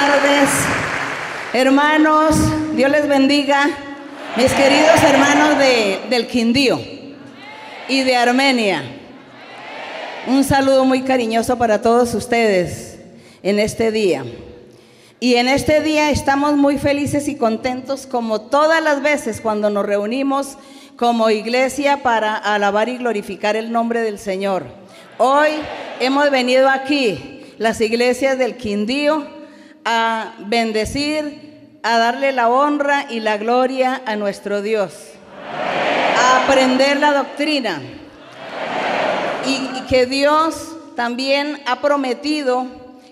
tardes, hermanos. Dios les bendiga. Mis queridos hermanos de, del Quindío y de Armenia. Un saludo muy cariñoso para todos ustedes en este día. Y en este día estamos muy felices y contentos como todas las veces cuando nos reunimos como iglesia para alabar y glorificar el nombre del Señor. Hoy hemos venido aquí, las iglesias del Quindío, a bendecir, a darle la honra y la gloria a nuestro Dios, a aprender la doctrina y, que Dios también ha prometido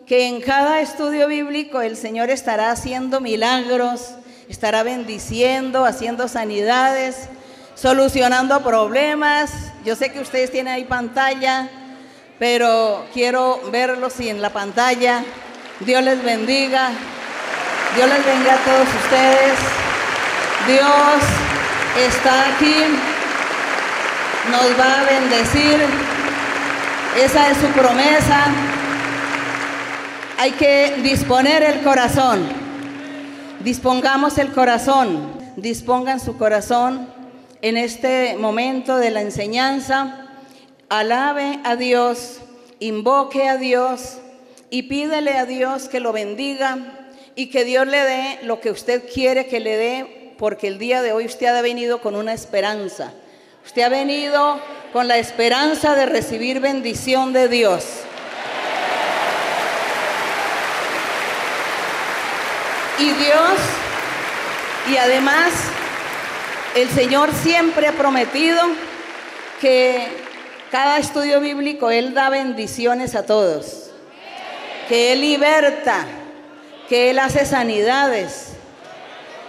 que en cada estudio bíblico el Señor estará haciendo milagros, estará bendiciendo, haciendo sanidades, solucionando problemas. Yo sé que ustedes tienen ahí pantalla, pero quiero verlos en la pantalla. Dios les bendiga. Dios les bendiga a todos ustedes. Dios está aquí. Nos va a bendecir. Esa es su promesa. Hay que disponer el corazón. Dispongamos el corazón. Dispongan su corazón en este momento de la enseñanza. Alabe a Dios. Invoque a Dios y pídele a Dios que lo bendiga y que Dios le dé lo que usted quiere que le dé, porque el día de hoy usted ha venido con una esperanza. Usted ha venido con la esperanza de recibir bendición de Dios. Y Dios, y además el Señor siempre ha prometido que cada estudio bíblico Él da bendiciones a todos que Él liberta, que Él hace sanidades,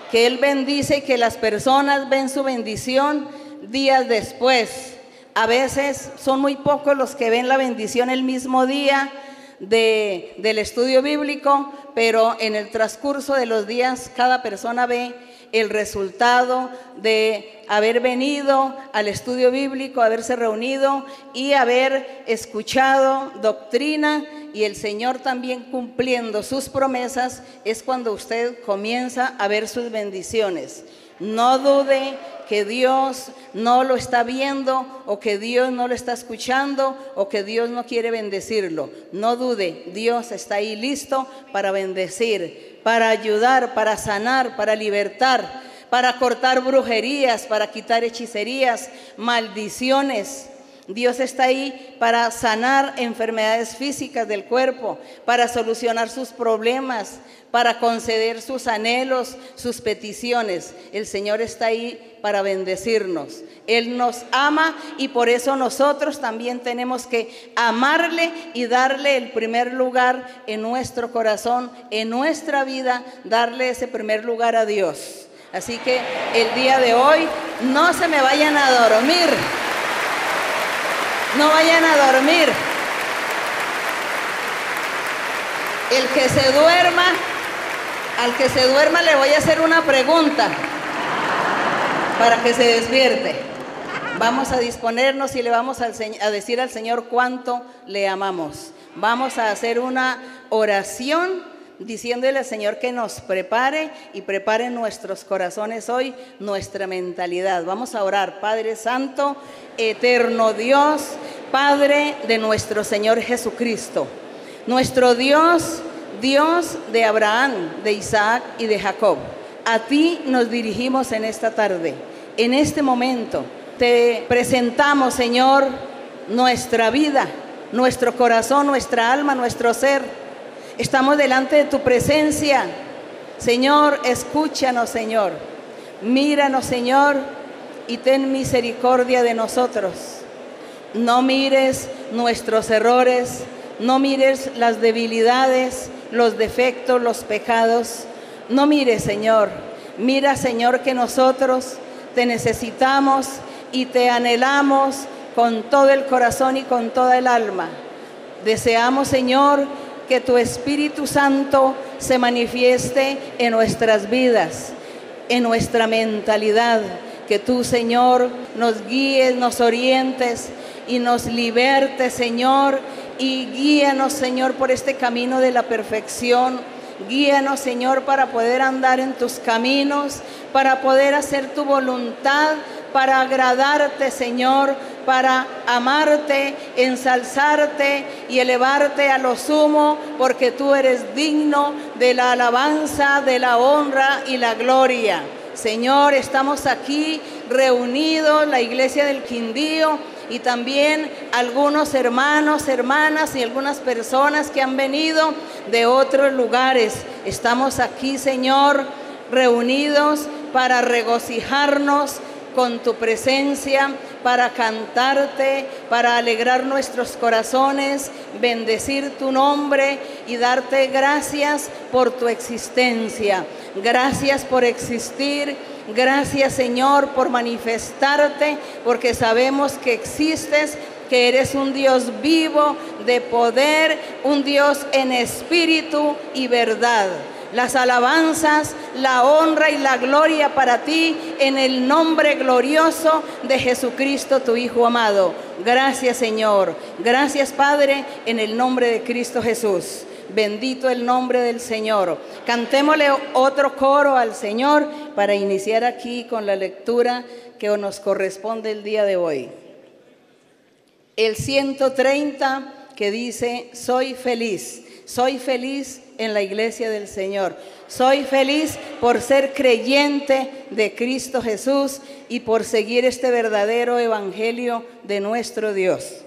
que Él bendice y que las personas ven su bendición días después. A veces son muy pocos los que ven la bendición el mismo día de, del estudio bíblico, pero en el transcurso de los días cada persona ve el resultado de haber venido al estudio bíblico, haberse reunido y haber escuchado doctrina y el Señor también cumpliendo sus promesas, es cuando usted comienza a ver sus bendiciones. No dude que Dios no lo está viendo o que Dios no lo está escuchando o que Dios no quiere bendecirlo. No dude, Dios está ahí listo para bendecir, para ayudar, para sanar, para libertar, para cortar brujerías, para quitar hechicerías, maldiciones Dios está ahí para sanar enfermedades físicas del cuerpo, para solucionar sus problemas, para conceder sus anhelos, sus peticiones. El Señor está ahí para bendecirnos. Él nos ama y por eso nosotros también tenemos que amarle y darle el primer lugar en nuestro corazón, en nuestra vida, darle ese primer lugar a Dios. Así que el día de hoy no se me vayan a dormir no vayan a dormir. El que se duerma, al que se duerma le voy a hacer una pregunta para que se despierte. Vamos a disponernos y le vamos a decir al Señor cuánto le amamos. Vamos a hacer una oración diciéndole al Señor que nos prepare y prepare nuestros corazones hoy, nuestra mentalidad. Vamos a orar, Padre Santo, eterno Dios, Padre de nuestro Señor Jesucristo, nuestro Dios, Dios de Abraham, de Isaac y de Jacob. A ti nos dirigimos en esta tarde, en este momento. Te presentamos, Señor, nuestra vida, nuestro corazón, nuestra alma, nuestro ser Estamos delante de tu presencia. Señor, escúchanos, Señor. Míranos, Señor, y ten misericordia de nosotros. No mires nuestros errores, no mires las debilidades, los defectos, los pecados. No mires, Señor. Mira, Señor, que nosotros te necesitamos y te anhelamos con todo el corazón y con toda el alma. Deseamos, Señor, que tu Espíritu Santo se manifieste en nuestras vidas, en nuestra mentalidad. Que tú, Señor, nos guíes, nos orientes y nos libertes, Señor, y guíanos, Señor, por este camino de la perfección. Guíanos, Señor, para poder andar en tus caminos, para poder hacer tu voluntad, para agradarte, Señor, para amarte, ensalzarte y elevarte a lo sumo, porque tú eres digno de la alabanza, de la honra y la gloria. Señor, estamos aquí reunidos, la iglesia del Quindío y también algunos hermanos, hermanas y algunas personas que han venido de otros lugares. Estamos aquí, Señor, reunidos para regocijarnos con tu presencia, para cantarte, para alegrar nuestros corazones, bendecir tu nombre y darte gracias por tu existencia. Gracias por existir. Gracias Señor por manifestarte, porque sabemos que existes, que eres un Dios vivo, de poder, un Dios en espíritu y verdad las alabanzas, la honra y la gloria para ti en el nombre glorioso de Jesucristo, tu Hijo amado. Gracias Señor. Gracias Padre, en el nombre de Cristo Jesús. Bendito el nombre del Señor. Cantémosle otro coro al Señor para iniciar aquí con la lectura que nos corresponde el día de hoy. El 130 que dice, soy feliz, soy feliz en la iglesia del Señor. Soy feliz por ser creyente de Cristo Jesús y por seguir este verdadero evangelio de nuestro Dios.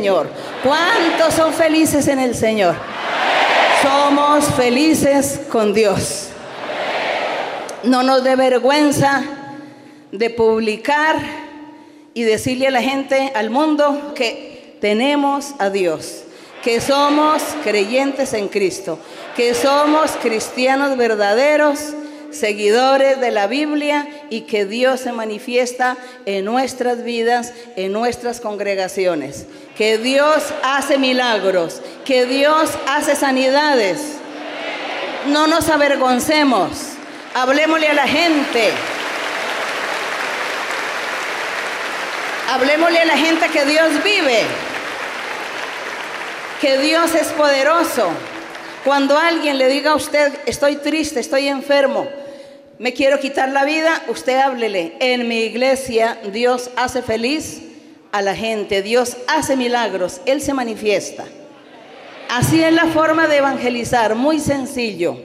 Señor. ¿Cuántos son felices en el Señor? Somos felices con Dios. No nos dé vergüenza de publicar y decirle a la gente, al mundo, que tenemos a Dios, que somos creyentes en Cristo, que somos cristianos verdaderos seguidores de la Biblia y que Dios se manifiesta en nuestras vidas, en nuestras congregaciones. Que Dios hace milagros, que Dios hace sanidades. No nos avergoncemos, hablemosle a la gente. Hablemosle a la gente que Dios vive, que Dios es poderoso. Cuando alguien le diga a usted, estoy triste, estoy enfermo, me quiero quitar la vida, usted háblele. En mi iglesia Dios hace feliz a la gente, Dios hace milagros, Él se manifiesta. Así es la forma de evangelizar, muy sencillo.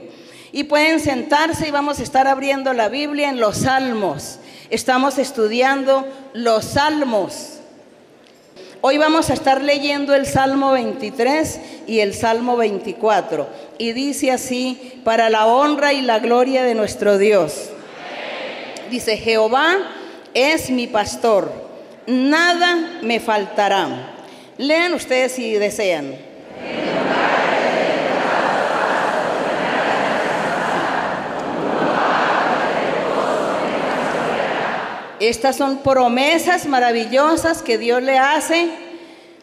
Y pueden sentarse y vamos a estar abriendo la Biblia en los salmos. Estamos estudiando los salmos. Hoy vamos a estar leyendo el Salmo 23 y el Salmo 24. Y dice así, para la honra y la gloria de nuestro Dios. Dice, Jehová es mi pastor, nada me faltará. Lean ustedes si desean. Estas son promesas maravillosas que Dios le hace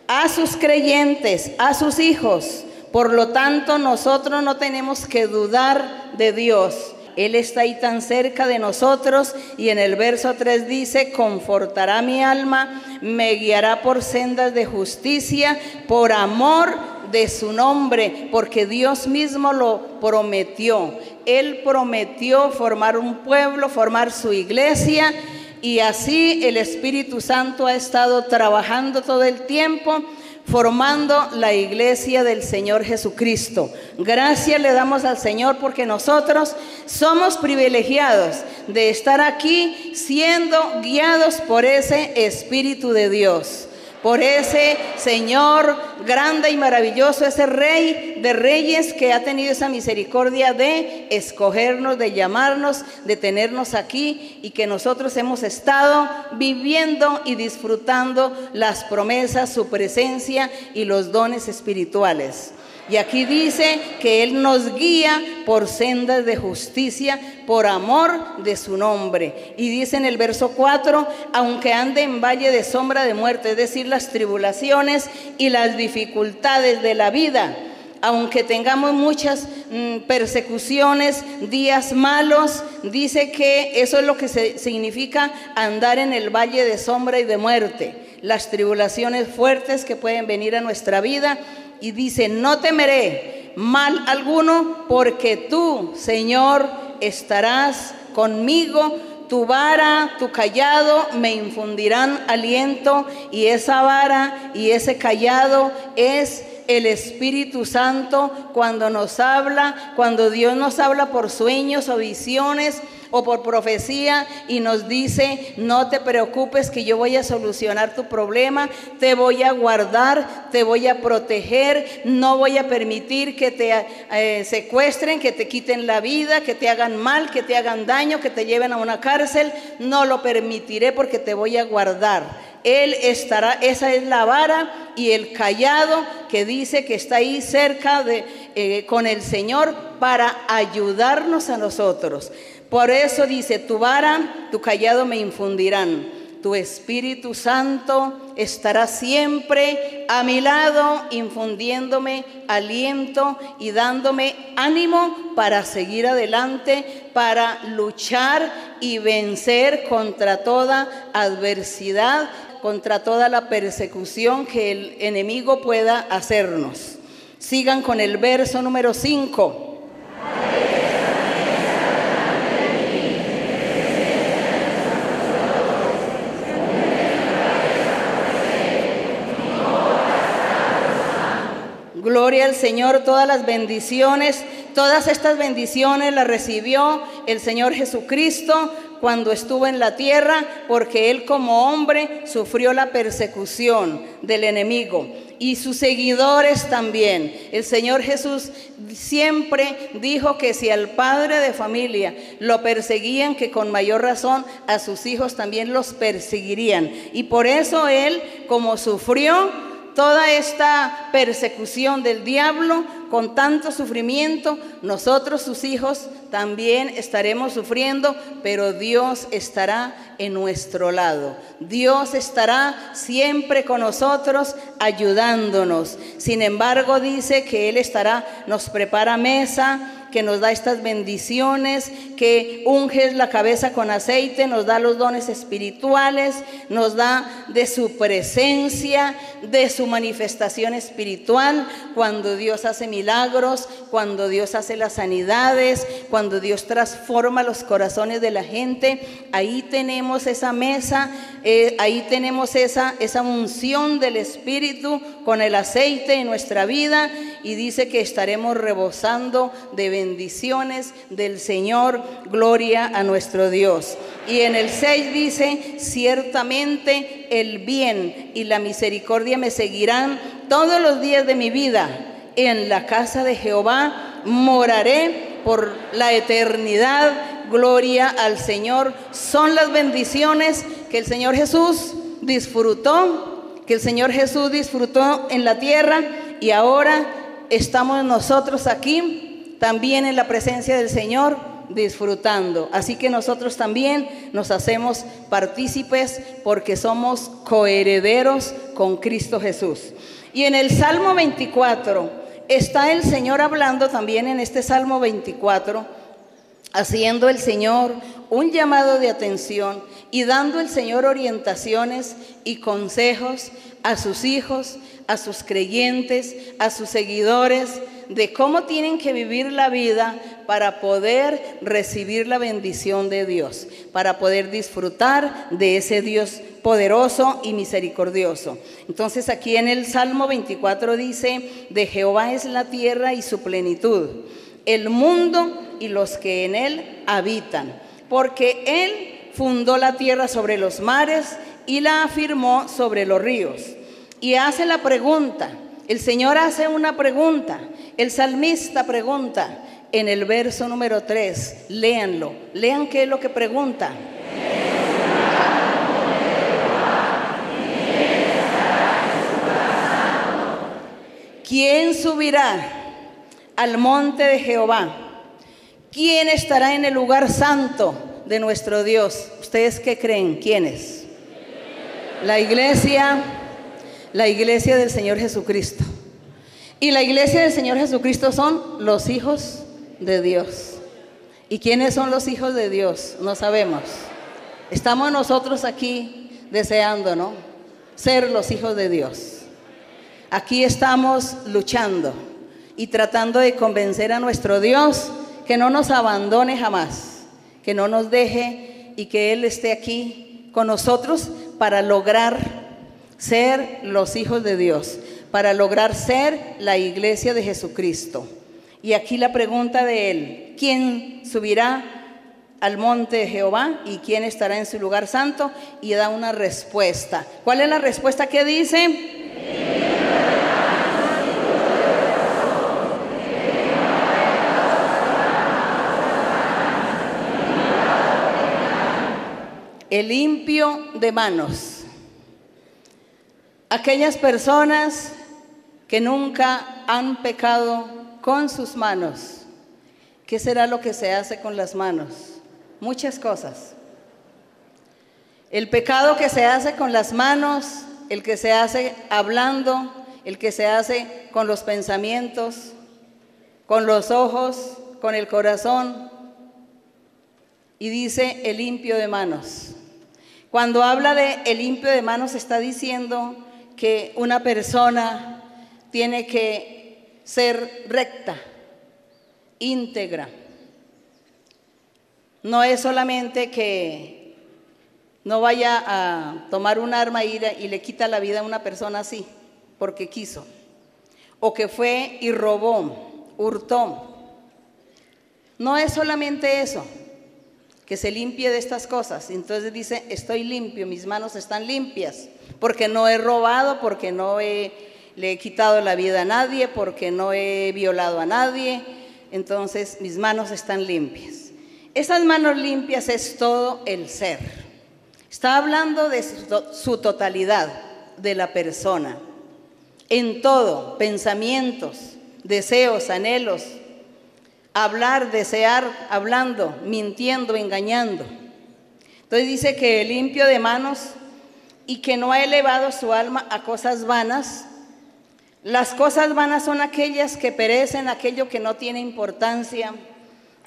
a sus creyentes, a sus hijos. Por lo tanto, nosotros no tenemos que dudar de Dios. Él está ahí tan cerca de nosotros y en el verso 3 dice, confortará mi alma, me guiará por sendas de justicia, por amor de su nombre, porque Dios mismo lo prometió. Él prometió formar un pueblo, formar su iglesia y así el Espíritu Santo ha estado trabajando todo el tiempo formando la iglesia del Señor Jesucristo. Gracias le damos al Señor porque nosotros somos privilegiados de estar aquí siendo guiados por ese Espíritu de Dios por ese Señor grande y maravilloso, ese Rey de reyes que ha tenido esa misericordia de escogernos, de llamarnos, de tenernos aquí y que nosotros hemos estado viviendo y disfrutando las promesas, su presencia y los dones espirituales. Y aquí dice que Él nos guía por sendas de justicia, por amor de su nombre. Y dice en el verso 4, aunque ande en valle de sombra de muerte, es decir, las tribulaciones y las dificultades de la vida, aunque tengamos muchas mm, persecuciones, días malos, dice que eso es lo que significa andar en el valle de sombra y de muerte. Las tribulaciones fuertes que pueden venir a nuestra vida y dice, no temeré mal alguno, porque tú, Señor, estarás conmigo. Tu vara, tu callado me infundirán aliento y esa vara y ese callado es el Espíritu Santo cuando nos habla, cuando Dios nos habla por sueños o visiones o por profecía y nos dice, no te preocupes que yo voy a solucionar tu problema, te voy a guardar, te voy a proteger, no voy a permitir que te eh, secuestren, que te quiten la vida, que te hagan mal, que te hagan daño, que te lleven a una cárcel, no lo permitiré porque te voy a guardar. Él estará, esa es la vara y el callado que dice que está ahí cerca de, eh, con el Señor para ayudarnos a nosotros. Por eso dice, tu vara, tu callado me infundirán. Tu Espíritu Santo estará siempre a mi lado, infundiéndome aliento y dándome ánimo para seguir adelante, para luchar y vencer contra toda adversidad, contra toda la persecución que el enemigo pueda hacernos. Sigan con el verso número 5. Gloria al Señor, todas las bendiciones, todas estas bendiciones las recibió el Señor Jesucristo cuando estuvo en la tierra, porque Él como hombre sufrió la persecución del enemigo y sus seguidores también. El Señor Jesús siempre dijo que si al padre de familia lo perseguían, que con mayor razón a sus hijos también los perseguirían. Y por eso Él, como sufrió, toda esta persecución del diablo, con tanto sufrimiento, nosotros sus hijos también estaremos sufriendo, pero Dios estará en nuestro lado. Dios estará siempre con nosotros ayudándonos. Sin embargo, dice que Él estará, nos prepara mesa que nos da estas bendiciones, que unges la cabeza con aceite, nos da los dones espirituales, nos da de su presencia, de su manifestación espiritual, cuando Dios hace milagros, cuando Dios hace las sanidades, cuando Dios transforma los corazones de la gente, ahí tenemos esa mesa, eh, ahí tenemos esa, esa unción del Espíritu con el aceite en nuestra vida y dice que estaremos rebosando de bendiciones del Señor. Gloria a nuestro Dios. Y en el 6 dice, ciertamente el bien y la misericordia me seguirán todos los días de mi vida. En la casa de Jehová moraré por la eternidad. Gloria al Señor. Son las bendiciones que el Señor Jesús disfrutó, que el Señor Jesús disfrutó en la tierra y ahora estamos nosotros aquí también en la presencia del Señor disfrutando. Así que nosotros también nos hacemos partícipes porque somos coherederos con Cristo Jesús. Y en el Salmo 24 está el Señor hablando también en este Salmo 24, haciendo el Señor un llamado de atención y dando el Señor orientaciones y consejos a sus hijos, a sus creyentes, a sus seguidores, de cómo tienen que vivir la vida para poder recibir la bendición de Dios, para poder disfrutar de ese Dios poderoso y misericordioso. Entonces aquí en el Salmo 24 dice, de Jehová es la tierra y su plenitud, el mundo y los que en él habitan, porque él fundó la tierra sobre los mares y la afirmó sobre los ríos. Y hace la pregunta, el Señor hace una pregunta, el salmista pregunta en el verso número 3, léanlo, lean qué es lo que pregunta. ¿Quién subirá al monte de Jehová? ¿Quién estará en el lugar santo de nuestro Dios? ¿Ustedes qué creen? ¿Quiénes? La iglesia, la iglesia del Señor Jesucristo. Y la iglesia del Señor Jesucristo son los hijos de Dios. ¿Y quiénes son los hijos de Dios? No sabemos. Estamos nosotros aquí deseando, ¿no? Ser los hijos de Dios. Aquí estamos luchando y tratando de convencer a nuestro Dios que no nos abandone jamás, que no nos deje y que Él esté aquí con nosotros para lograr ser los hijos de Dios, para lograr ser la iglesia de Jesucristo. Y aquí la pregunta de Él, ¿quién subirá al monte de Jehová y quién estará en su lugar santo? Y da una respuesta. ¿Cuál es la respuesta que dice? El limpio de manos. Aquellas personas que nunca han pecado con sus manos. ¿Qué será lo que se hace con las manos? Muchas cosas. El pecado que se hace con las manos, el que se hace hablando, el que se hace con los pensamientos, con los ojos, con el corazón. Y dice el limpio de manos. Cuando habla de el limpio de manos está diciendo que una persona tiene que ser recta, íntegra. No es solamente que no vaya a tomar un arma y le quita la vida a una persona así, porque quiso. O que fue y robó, hurtó. No es solamente eso que se limpie de estas cosas. Entonces dice, estoy limpio, mis manos están limpias, porque no he robado, porque no he, le he quitado la vida a nadie, porque no he violado a nadie. Entonces mis manos están limpias. Esas manos limpias es todo el ser. Está hablando de su totalidad, de la persona. En todo, pensamientos, deseos, anhelos, hablar, desear, hablando, mintiendo, engañando. Entonces dice que limpio de manos y que no ha elevado su alma a cosas vanas. Las cosas vanas son aquellas que perecen, aquello que no tiene importancia,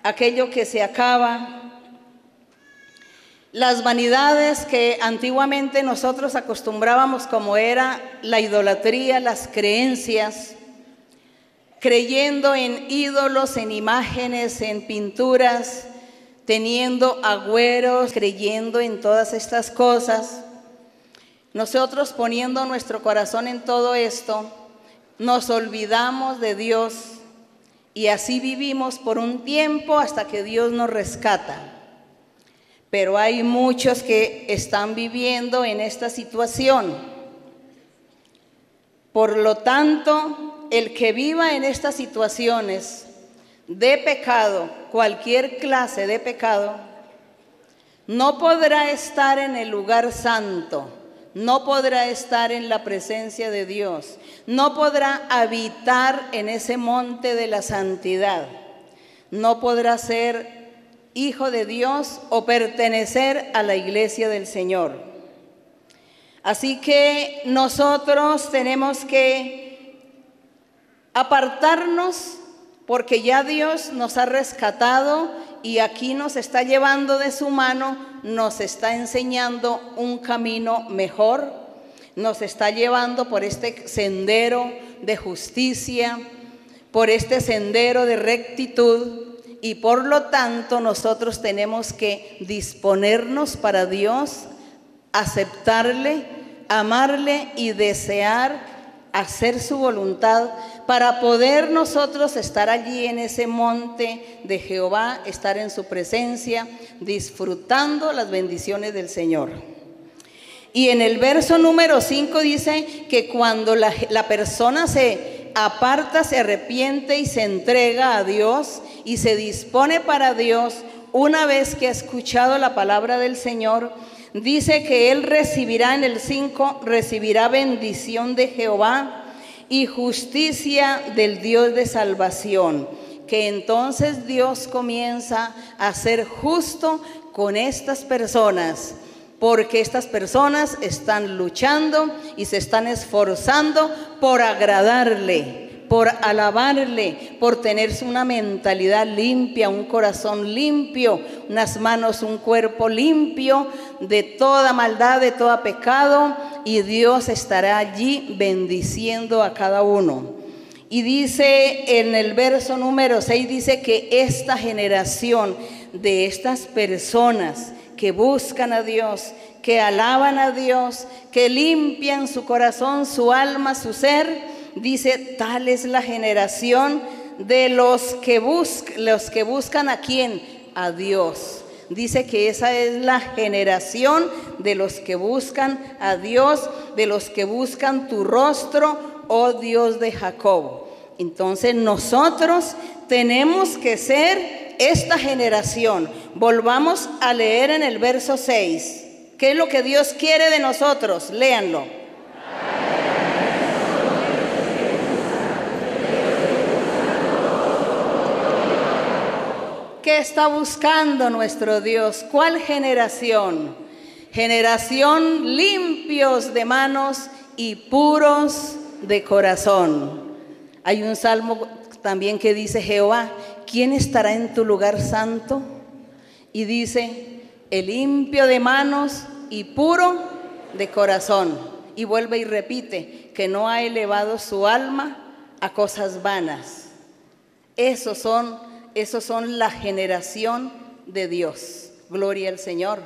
aquello que se acaba. Las vanidades que antiguamente nosotros acostumbrábamos como era la idolatría, las creencias, creyendo en ídolos, en imágenes, en pinturas, teniendo agüeros, creyendo en todas estas cosas. nosotros poniendo nuestro corazón en todo esto, nos olvidamos de Dios y así vivimos por un tiempo hasta que Dios nos rescata. Pero hay muchos que están viviendo en esta situación. Por lo tanto, el que viva en estas situaciones de pecado, cualquier clase de pecado, no podrá estar en el lugar santo, no podrá estar en la presencia de Dios, no podrá habitar en ese monte de la santidad, no podrá ser hijo de Dios o pertenecer a la iglesia del Señor. Así que nosotros tenemos que apartarnos porque ya Dios nos ha rescatado y aquí nos está llevando de su mano, nos está enseñando un camino mejor, nos está llevando por este sendero de justicia, por este sendero de rectitud y por lo tanto nosotros tenemos que disponernos para Dios, aceptarle, amarle y desear hacer su voluntad para poder nosotros estar allí en ese monte de Jehová, estar en su presencia, disfrutando las bendiciones del Señor. Y en el verso número 5 dice que cuando la, la persona se aparta, se arrepiente y se entrega a Dios y se dispone para Dios, una vez que ha escuchado la palabra del Señor, dice que él recibirá en el 5, recibirá bendición de Jehová y justicia del Dios de salvación, que entonces Dios comienza a ser justo con estas personas, porque estas personas están luchando y se están esforzando por agradarle por alabarle, por tener una mentalidad limpia, un corazón limpio, unas manos, un cuerpo limpio de toda maldad, de todo pecado, y Dios estará allí bendiciendo a cada uno. Y dice en el verso número 6, dice que esta generación de estas personas que buscan a Dios, que alaban a Dios, que limpian su corazón, su alma, su ser, dice, tal es la generación de los que, los que buscan a quién? A Dios. Dice que esa es la generación de los que buscan a Dios, de los que buscan tu rostro, oh Dios de Jacob. Entonces nosotros tenemos que ser esta generación. Volvamos a leer en el verso 6. ¿Qué es lo que Dios quiere de nosotros? Léanlo. ¿Qué está buscando nuestro Dios? ¿Cuál generación? Generación limpios de manos y puros de corazón. Hay un salmo también que dice, Jehová, ¿quién estará en tu lugar santo? Y dice, el limpio de manos y puro de corazón. Y vuelve y repite, que no ha elevado su alma a cosas vanas. Esos son esos son la generación de Dios. Gloria al Señor.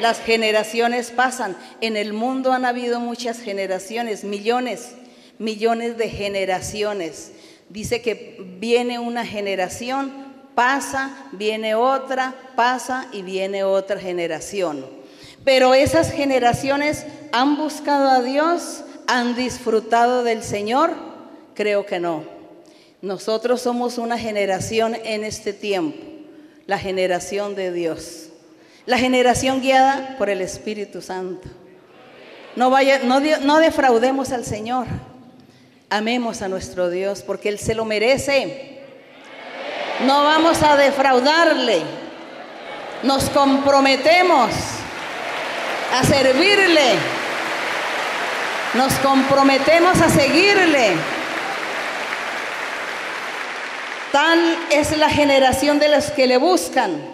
Las generaciones pasan. En el mundo han habido muchas generaciones, millones, millones de generaciones. Dice que viene una generación, pasa, viene otra, pasa y viene otra generación. Pero esas generaciones han buscado a Dios, han disfrutado del Señor. Creo que no. Nosotros somos una generación en este tiempo, la generación de Dios, la generación guiada por el Espíritu Santo. No, vaya, no, no defraudemos al Señor, amemos a nuestro Dios porque Él se lo merece. No vamos a defraudarle, nos comprometemos a servirle, nos comprometemos a seguirle. Tal es la generación de los que le buscan,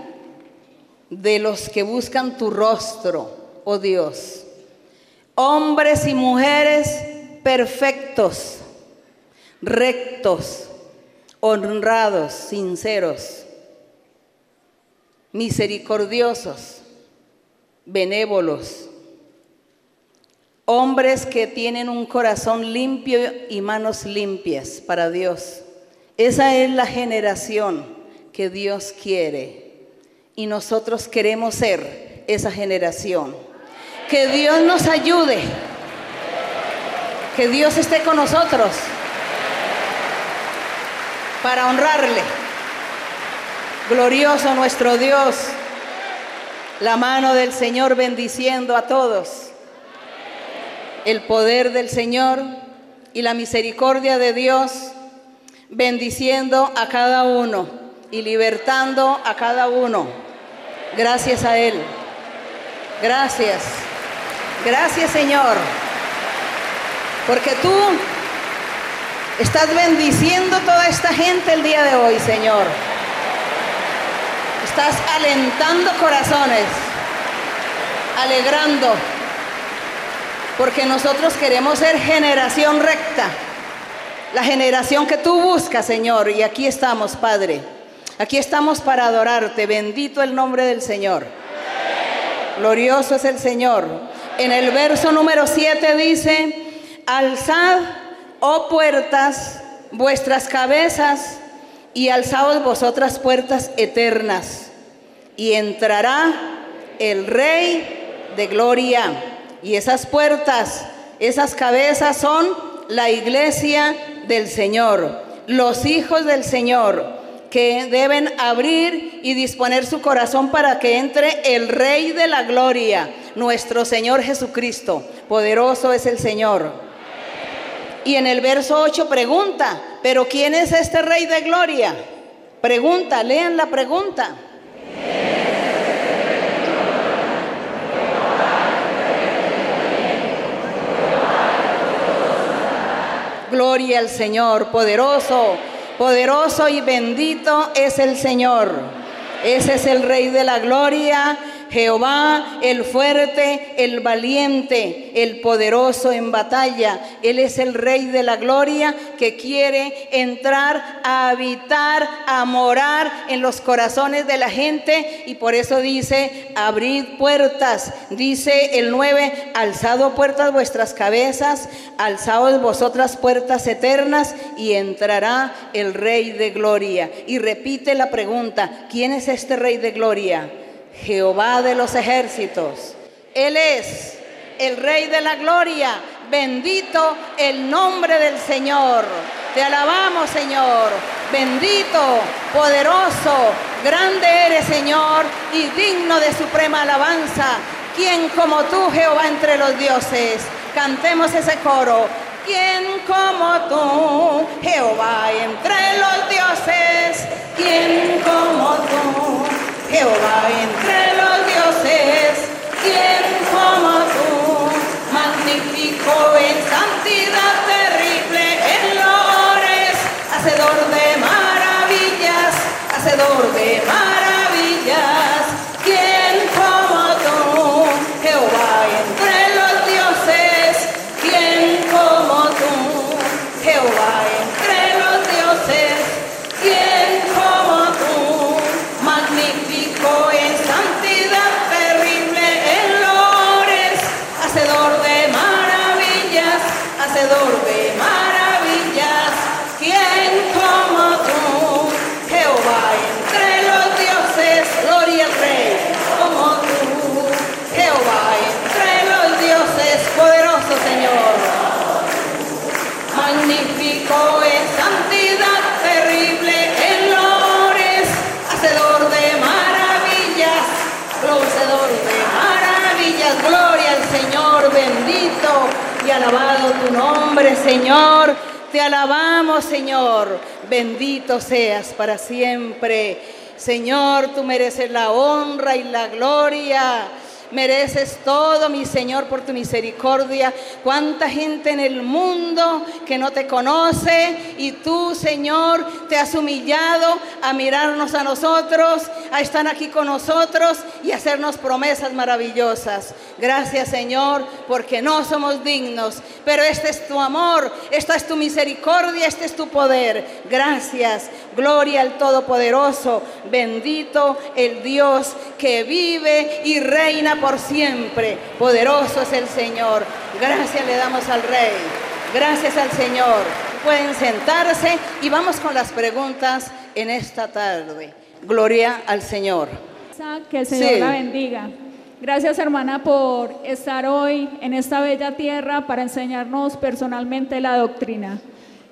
de los que buscan tu rostro, oh Dios. Hombres y mujeres perfectos, rectos, honrados, sinceros, misericordiosos, benévolos, hombres que tienen un corazón limpio y manos limpias para Dios. Esa es la generación que Dios quiere. Y nosotros queremos ser esa generación. Que Dios nos ayude, que Dios esté con nosotros. Para honrarle. Glorioso nuestro Dios, la mano del Señor bendiciendo a todos. El poder del Señor y la misericordia de Dios, bendiciendo a cada uno y libertando a cada uno. Gracias a Él. Gracias. Gracias Señor. Porque tú estás bendiciendo toda esta gente el día de hoy, Señor. Estás alentando corazones, alegrando porque nosotros queremos ser generación recta, la generación que tú buscas, Señor, y aquí estamos, Padre. Aquí estamos para adorarte. Bendito el nombre del Señor. Glorioso es el Señor. En el verso número 7 dice, alzad, oh puertas, vuestras cabezas, y alzaos vosotras puertas eternas, y entrará el Rey de gloria. Y esas puertas, esas cabezas son la iglesia del Señor, los hijos del Señor, que deben abrir y disponer su corazón para que entre el Rey de la Gloria, nuestro Señor Jesucristo. Poderoso es el Señor. Y en el verso 8 pregunta, pero ¿quién es este Rey de Gloria? Pregunta, lean la pregunta. Gloria al Señor, poderoso, poderoso y bendito es el Señor. Ese es el Rey de la Gloria Jehová, el fuerte, el valiente, el poderoso en batalla. Él es el Rey de la Gloria que quiere entrar a habitar, a morar en los corazones de la gente. Y por eso dice, abrid puertas. Dice el 9, alzado puertas vuestras cabezas, alzaos vosotras puertas eternas y entrará el Rey de Gloria. Y repite la pregunta, ¿quién es este Rey de Gloria? Jehová de los ejércitos. Él es el Rey de la Gloria. Bendito el nombre del Señor. Te alabamos, Señor. Bendito, poderoso, grande eres, Señor, y digno de suprema alabanza. ¿Quién como tú, Jehová, entre los dioses? Cantemos ese coro. ¿Quién como tú, Jehová, entre los dioses? ¿Quién como tú? Jehová entre los dioses, ¿quién como tú? Magnífico en santidad, Señor. Te alabamos, Señor. Bendito seas para siempre. Señor, tú mereces la honra y la gloria. Mereces todo, mi Señor, por tu misericordia. Cuánta gente en el mundo que no te conoce y tú, Señor, te has humillado a mirarnos a nosotros, a estar aquí con nosotros y hacernos promesas maravillosas. Gracias, Señor, porque no somos dignos, pero este es tu amor, esta es tu misericordia, este es tu poder. Gracias. Gloria al Todopoderoso. Bendito el Dios que vive y reina por siempre. Poderoso es el Señor. Gracias le damos al Rey. Gracias al Señor. Pueden sentarse y vamos con las preguntas en esta tarde. Gloria al Señor. Que el Señor la bendiga. Gracias hermana por estar hoy en esta bella tierra para enseñarnos personalmente la doctrina.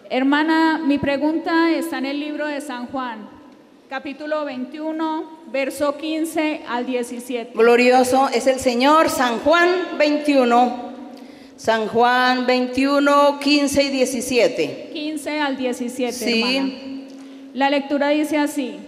Hermana, mi pregunta está en el libro de San Juan, capítulo 21, verso 15 al 17. Glorioso es el Señor, San Juan 21. San Juan 21, 15 y 17. 15 al 17. Sí. La lectura dice así.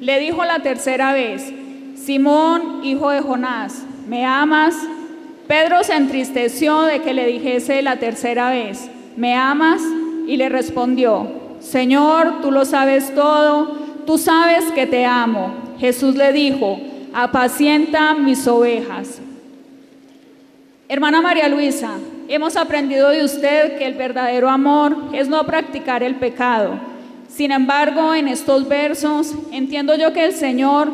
Le dijo la tercera vez, Simón, hijo de Jonás, ¿me amas? Pedro se entristeció de que le dijese la tercera vez, ¿me amas? Y le respondió, Señor, tú lo sabes todo, tú sabes que te amo. Jesús le dijo, apacienta mis ovejas. Hermana María Luisa, hemos aprendido de usted que el verdadero amor es no practicar el pecado sin embargo, en estos versos entiendo yo que el Señor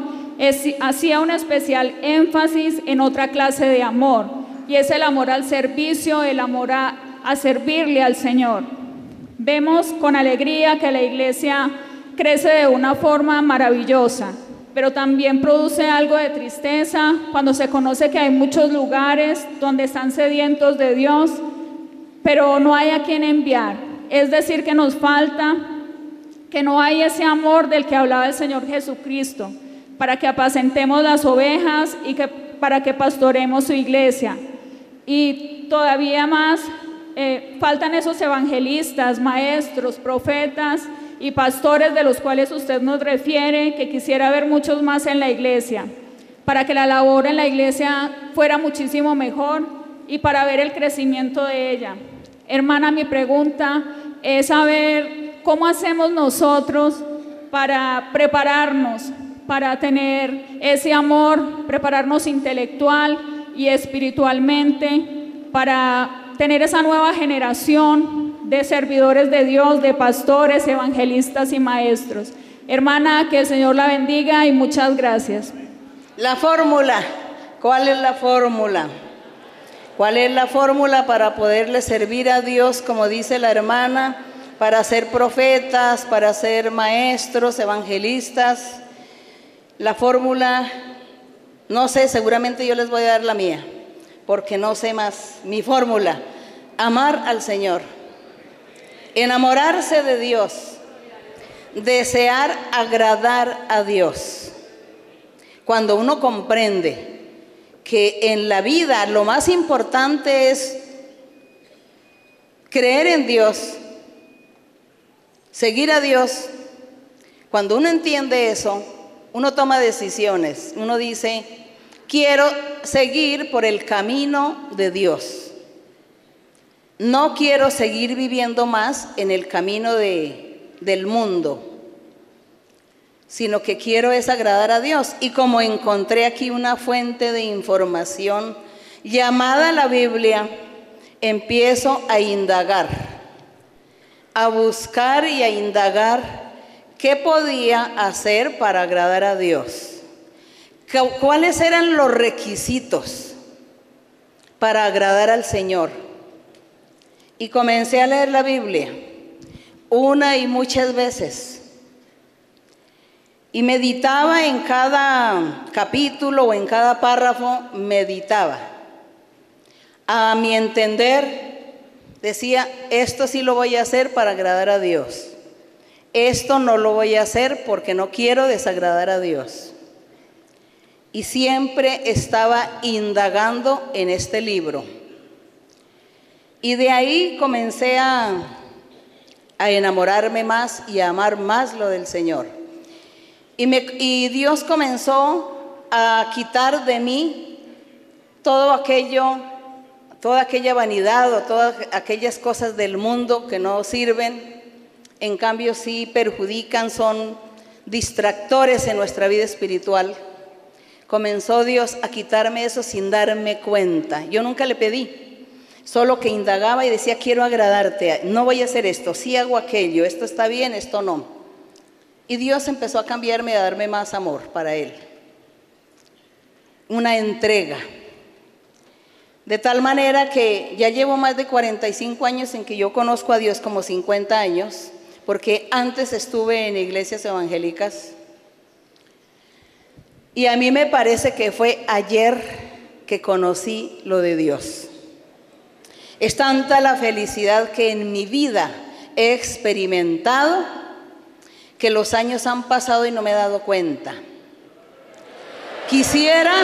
hacía un especial énfasis en otra clase de amor, y es el amor al servicio, el amor a, a servirle al Señor. Vemos con alegría que la iglesia crece de una forma maravillosa, pero también produce algo de tristeza cuando se conoce que hay muchos lugares donde están sedientos de Dios, pero no hay a quien enviar. Es decir, que nos falta que no hay ese amor del que hablaba el Señor Jesucristo, para que apacentemos las ovejas y que, para que pastoremos su iglesia. Y todavía más, eh, faltan esos evangelistas, maestros, profetas y pastores de los cuales usted nos refiere, que quisiera ver muchos más en la iglesia, para que la labor en la iglesia fuera muchísimo mejor y para ver el crecimiento de ella. Hermana, mi pregunta es saber ¿cómo hacemos nosotros para prepararnos, para tener ese amor, prepararnos intelectual y espiritualmente, para tener esa nueva generación de servidores de Dios, de pastores, evangelistas y maestros? Hermana, que el Señor la bendiga y muchas gracias. La fórmula, ¿cuál es la fórmula? ¿Cuál es la fórmula para poderle servir a Dios, como dice la hermana? Para ser profetas, para ser maestros, evangelistas. La fórmula, no sé, seguramente yo les voy a dar la mía, porque no sé más. Mi fórmula, amar al Señor, enamorarse de Dios, desear agradar a Dios. Cuando uno comprende que en la vida lo más importante es creer en Dios, Seguir a Dios, cuando uno entiende eso, uno toma decisiones. Uno dice, quiero seguir por el camino de Dios. No quiero seguir viviendo más en el camino de, del mundo, sino que quiero es agradar a Dios. Y como encontré aquí una fuente de información llamada la Biblia, empiezo a indagar a buscar y a indagar qué podía hacer para agradar a Dios. ¿Cuáles eran los requisitos para agradar al Señor? Y comencé a leer la Biblia una y muchas veces. Y meditaba en cada capítulo o en cada párrafo, meditaba. A mi entender, Decía, esto sí lo voy a hacer para agradar a Dios. Esto no lo voy a hacer porque no quiero desagradar a Dios. Y siempre estaba indagando en este libro. Y de ahí comencé a, enamorarme más y a amar más lo del Señor. Y, y Dios comenzó a quitar de mí todo aquello, toda aquella vanidad o todas aquellas cosas del mundo que no sirven, en cambio sí perjudican, son distractores en nuestra vida espiritual. Comenzó Dios a quitarme eso sin darme cuenta. Yo nunca le pedí, solo que indagaba y decía, quiero agradarte, no voy a hacer esto, sí hago aquello, esto está bien, esto no. Y Dios empezó a cambiarme, a darme más amor para Él. Una entrega. De tal manera que ya llevo más de 45 años en que yo conozco a Dios como 50 años, porque antes estuve en iglesias evangélicas y a mí me parece que fue ayer que conocí lo de Dios. Es tanta la felicidad que en mi vida he experimentado que los años han pasado y no me he dado cuenta. Quisiera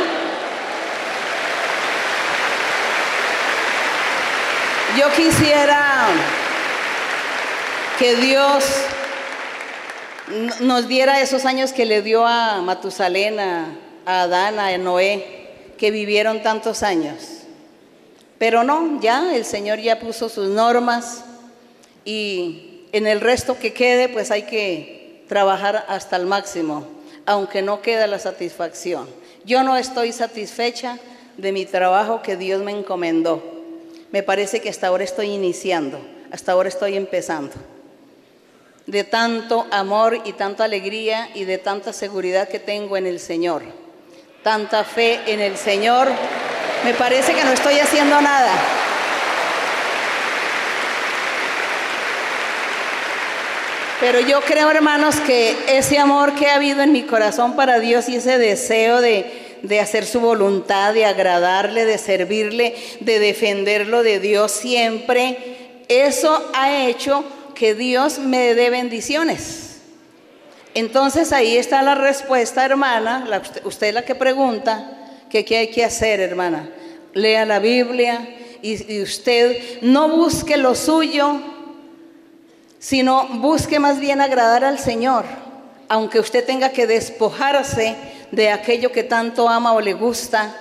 yo quisiera que Dios nos diera esos años que le dio a Matusalén, a, Adán, a Noé, que vivieron tantos años. Pero no, ya el Señor ya puso sus normas y en el resto que quede, pues hay que trabajar hasta el máximo, aunque no queda la satisfacción. Yo no estoy satisfecha de mi trabajo que Dios me encomendó. Me parece que hasta ahora estoy iniciando, hasta ahora estoy empezando de tanto amor y tanta alegría y de tanta seguridad que tengo en el Señor. Tanta fe en el Señor. Me parece que no estoy haciendo nada. Pero yo creo, hermanos, que ese amor que ha habido en mi corazón para Dios y ese deseo de, de hacer su voluntad, de agradarle, de servirle, de defenderlo de Dios siempre, eso ha hecho que Dios me dé bendiciones. Entonces ahí está la respuesta, hermana. usted es la que pregunta qué hay que hacer, hermana. Lea la Biblia y usted no busque lo suyo, sino busque más bien agradar al Señor. Aunque usted tenga que despojarse de aquello que tanto ama o le gusta,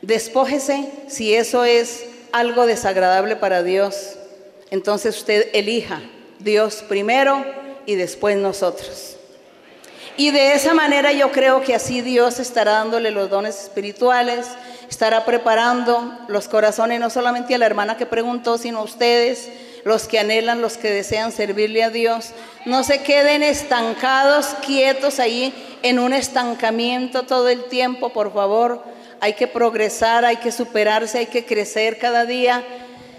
despójese si eso es algo desagradable para Dios entonces usted elija Dios primero y después nosotros. Y de esa manera yo creo que así Dios estará dándole los dones espirituales, estará preparando los corazones, no solamente a la hermana que preguntó, sino a ustedes, los que anhelan, los que desean servirle a Dios. No se queden estancados, quietos ahí en un estancamiento todo el tiempo, por favor. Hay que progresar, hay que superarse, hay que crecer cada día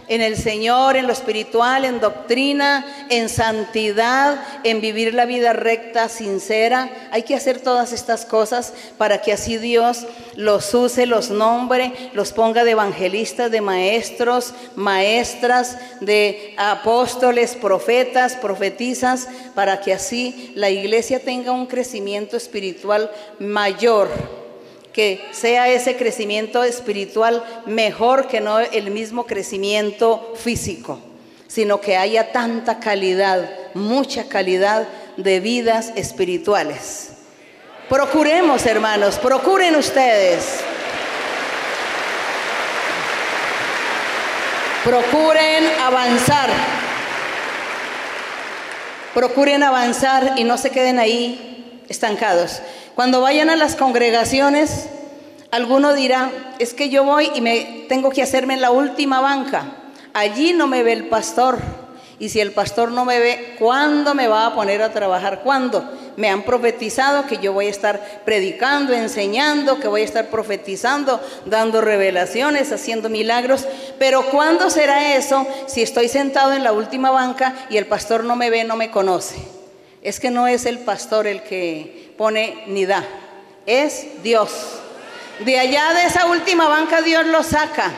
en el Señor, en lo espiritual, en doctrina, en santidad, en vivir la vida recta, sincera. Hay que hacer todas estas cosas para que así Dios los use, los nombre, los ponga de evangelistas, de maestros, maestras, de apóstoles, profetas, profetizas, para que así la iglesia tenga un crecimiento espiritual mayor que sea ese crecimiento espiritual mejor que no el mismo crecimiento físico, sino que haya tanta calidad, mucha calidad de vidas espirituales. Procuremos, hermanos, procuren ustedes. Procuren avanzar. Procuren avanzar y no se queden ahí estancados. Cuando vayan a las congregaciones, alguno dirá, es que yo voy y me tengo que hacerme en la última banca. Allí no me ve el pastor. Y si el pastor no me ve, ¿cuándo me va a poner a trabajar? ¿Cuándo? Me han profetizado que yo voy a estar predicando, enseñando, que voy a estar profetizando, dando revelaciones, haciendo milagros. Pero ¿cuándo será eso si estoy sentado en la última banca y el pastor no me ve, no me conoce? Es que no es el pastor el que pone ni da. Es Dios. De allá de esa última banca Dios lo saca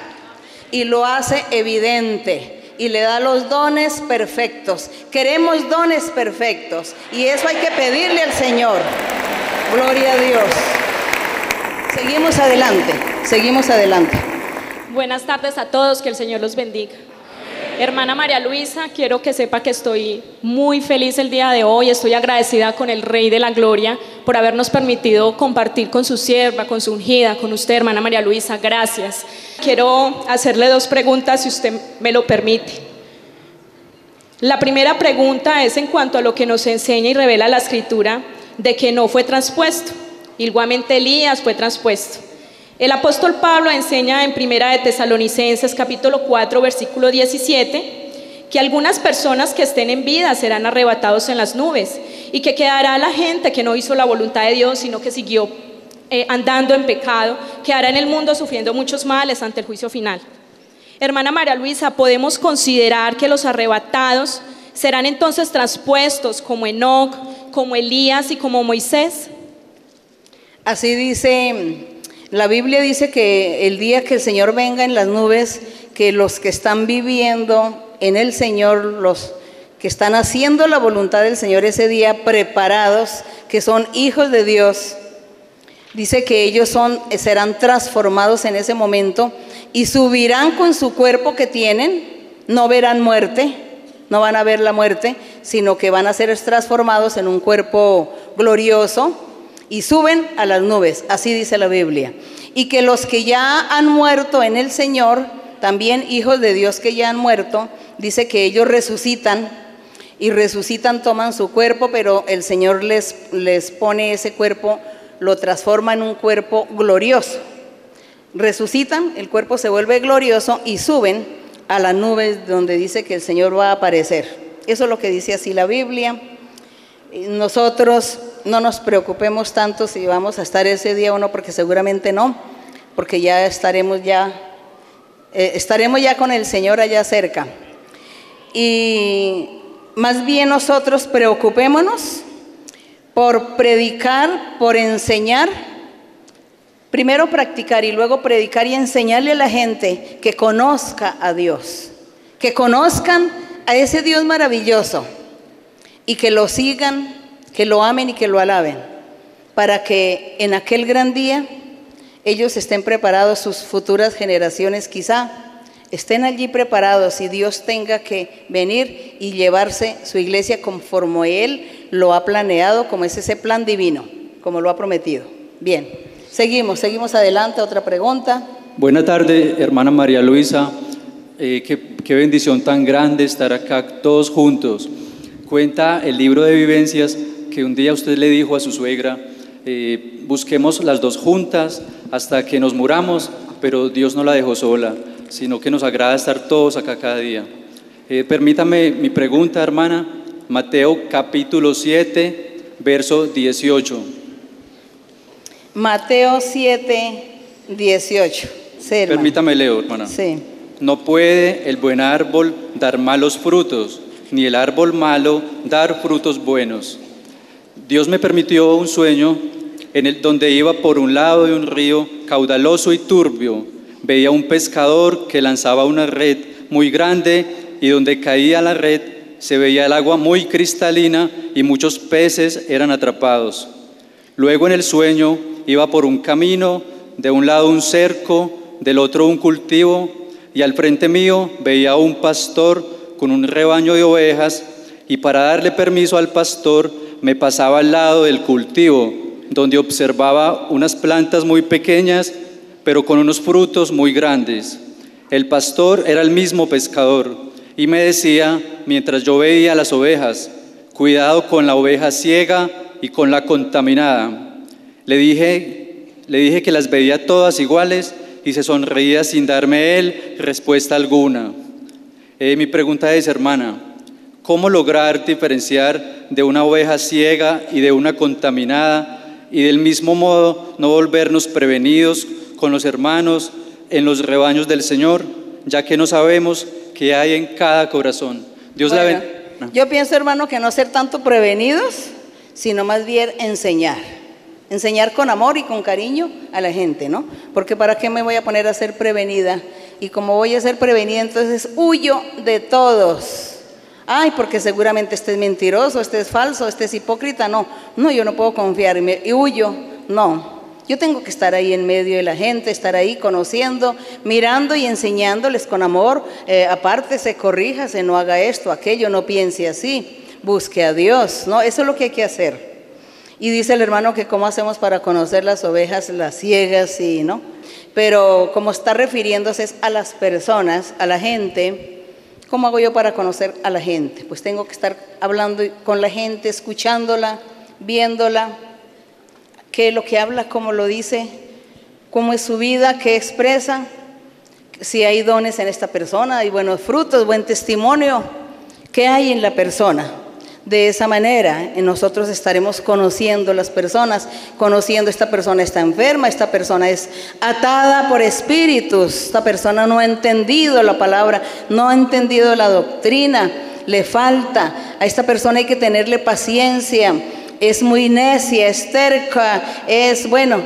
y lo hace evidente y le da los dones perfectos. Queremos dones perfectos y eso hay que pedirle al Señor. Gloria a Dios. Seguimos adelante, seguimos adelante. Buenas tardes a todos, que el Señor los bendiga. Hermana María Luisa, quiero que sepa que estoy muy feliz el día de hoy, estoy agradecida con el Rey de la Gloria por habernos permitido compartir con su sierva, con su ungida, con usted, hermana María Luisa. Gracias. Quiero hacerle dos preguntas, si usted me lo permite. La primera pregunta es en cuanto a lo que nos enseña y revela la escritura de que no fue transpuesto. Igualmente Elías fue transpuesto. El apóstol Pablo enseña en Primera de Tesalonicenses capítulo 4 versículo 17 que algunas personas que estén en vida serán arrebatados en las nubes y que quedará la gente que no hizo la voluntad de Dios, sino que siguió eh, andando en pecado, quedará en el mundo sufriendo muchos males ante el juicio final. Hermana María Luisa, podemos considerar que los arrebatados serán entonces traspuestos como Enoch, como Elías y como Moisés. Así dice, la Biblia dice que el día que el Señor venga en las nubes, que los que están viviendo en el Señor, los que están haciendo la voluntad del Señor ese día, preparados, que son hijos de Dios, dice que ellos son, serán transformados en ese momento y subirán con su cuerpo que tienen, no verán muerte, no van a ver la muerte, sino que van a ser transformados en un cuerpo glorioso y suben a las nubes, así dice la Biblia. Y que los que ya han muerto en el Señor, también hijos de Dios que ya han muerto, dice que ellos resucitan y resucitan, toman su cuerpo, pero el Señor les, les pone ese cuerpo, lo transforma en un cuerpo glorioso. Resucitan, el cuerpo se vuelve glorioso y suben a las nubes donde dice que el Señor va a aparecer. Eso es lo que dice así la Biblia. Nosotros no nos preocupemos tanto si vamos a estar ese día o no, porque seguramente no, porque ya estaremos ya, eh, estaremos ya con el Señor allá cerca. Y más bien nosotros preocupémonos por predicar, por enseñar, primero practicar y luego predicar y enseñarle a la gente que conozca a Dios, que conozcan a ese Dios maravilloso y que lo sigan, que lo amen y que lo alaben, para que en aquel gran día ellos estén preparados, sus futuras generaciones quizá, estén allí preparados y Dios tenga que venir y llevarse su iglesia conforme Él lo ha planeado, como es ese plan divino, como lo ha prometido. Bien, seguimos, seguimos adelante. Otra pregunta. Buena tarde, hermana María Luisa. Eh, qué, bendición tan grande estar acá todos juntos. Cuenta el libro de vivencias que un día usted le dijo a su suegra, eh, busquemos las dos juntas hasta que nos muramos, pero Dios no la dejó sola sino que nos agrada estar todos acá cada día. Eh, permítame mi pregunta, hermana, Mateo capítulo 7, verso 18. Mateo 7, 18. Permítame leo, hermana. Sí. No puede el buen árbol dar malos frutos, ni el árbol malo dar frutos buenos. Dios me permitió un sueño en el donde iba por un lado de un río caudaloso y turbio veía un pescador que lanzaba una red muy grande y donde caía la red se veía el agua muy cristalina y muchos peces eran atrapados. Luego en el sueño iba por un camino, de un lado un cerco, del otro un cultivo, y al frente mío veía un pastor con un rebaño de ovejas, y para darle permiso al pastor me pasaba al lado del cultivo, donde observaba unas plantas muy pequeñas pero con unos frutos muy grandes. El pastor era el mismo pescador y me decía, mientras yo veía las ovejas, cuidado con la oveja ciega y con la contaminada. Le dije, le dije que las veía todas iguales y se sonreía sin darme él respuesta alguna. Eh, mi pregunta es, hermana, ¿cómo lograr diferenciar de una oveja ciega y de una contaminada y del mismo modo no volvernos prevenidos con los hermanos en los rebaños del Señor, ya que no sabemos qué hay en cada corazón. Dios la bendiga. Yo pienso, hermano, que no ser tanto prevenidos, sino más bien enseñar. Enseñar con amor y con cariño a la gente, ¿no? Porque ¿para qué me voy a poner a ser prevenida? Y como voy a ser prevenida, entonces huyo de todos. Ay, porque seguramente este es mentiroso, este es falso, este es hipócrita. No, no, yo no puedo confiar y, y huyo. No, yo tengo que estar ahí en medio de la gente, estar ahí conociendo, mirando y enseñándoles con amor. Eh, aparte, se corrija, se no haga esto, aquello, no piense así. Busque a Dios, ¿no? Eso es lo que hay que hacer. Y dice el hermano que cómo hacemos para conocer las ovejas, las ciegas y no. Pero como está refiriéndose a las personas, a la gente, ¿cómo hago yo para conocer a la gente? Pues tengo que estar hablando con la gente, escuchándola, viéndola, qué es lo que habla, cómo lo dice, cómo es su vida, qué expresa, si hay dones en esta persona, hay buenos frutos, buen testimonio, qué hay en la persona. De esa manera, nosotros estaremos conociendo las personas, conociendo esta persona está enferma, esta persona es atada por espíritus, esta persona no ha entendido la palabra, no ha entendido la doctrina, le falta. A esta persona hay que tenerle paciencia, es muy necia, es terca, es, bueno,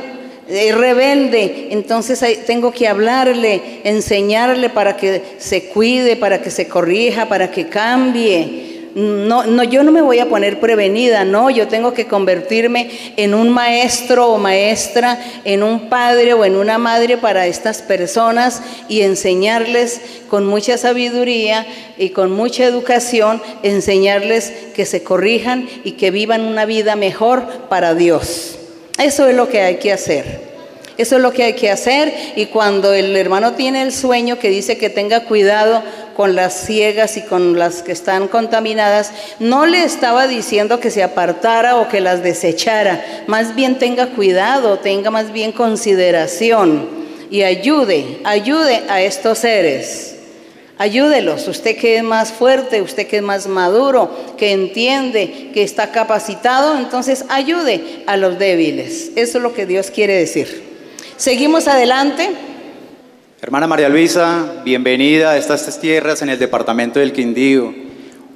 es rebelde, entonces tengo que hablarle, enseñarle para que se cuide, para que se corrija, para que cambie. No, no, yo no me voy a poner prevenida, no, yo tengo que convertirme en un maestro o maestra, en un padre o en una madre para estas personas y enseñarles con mucha sabiduría y con mucha educación, enseñarles que se corrijan y que vivan una vida mejor para Dios. Eso es lo que hay que hacer. Eso es lo que hay que hacer y cuando el hermano tiene el sueño que dice que tenga cuidado con las ciegas y con las que están contaminadas, no le estaba diciendo que se apartara o que las desechara, más bien tenga cuidado, tenga más bien consideración y ayude, ayude a estos seres. Ayúdelos, usted que es más fuerte, usted que es más maduro, que entiende, que está capacitado, entonces ayude a los débiles. Eso es lo que Dios quiere decir. Seguimos adelante. Hermana María Luisa, bienvenida a estas tierras en el departamento del Quindío.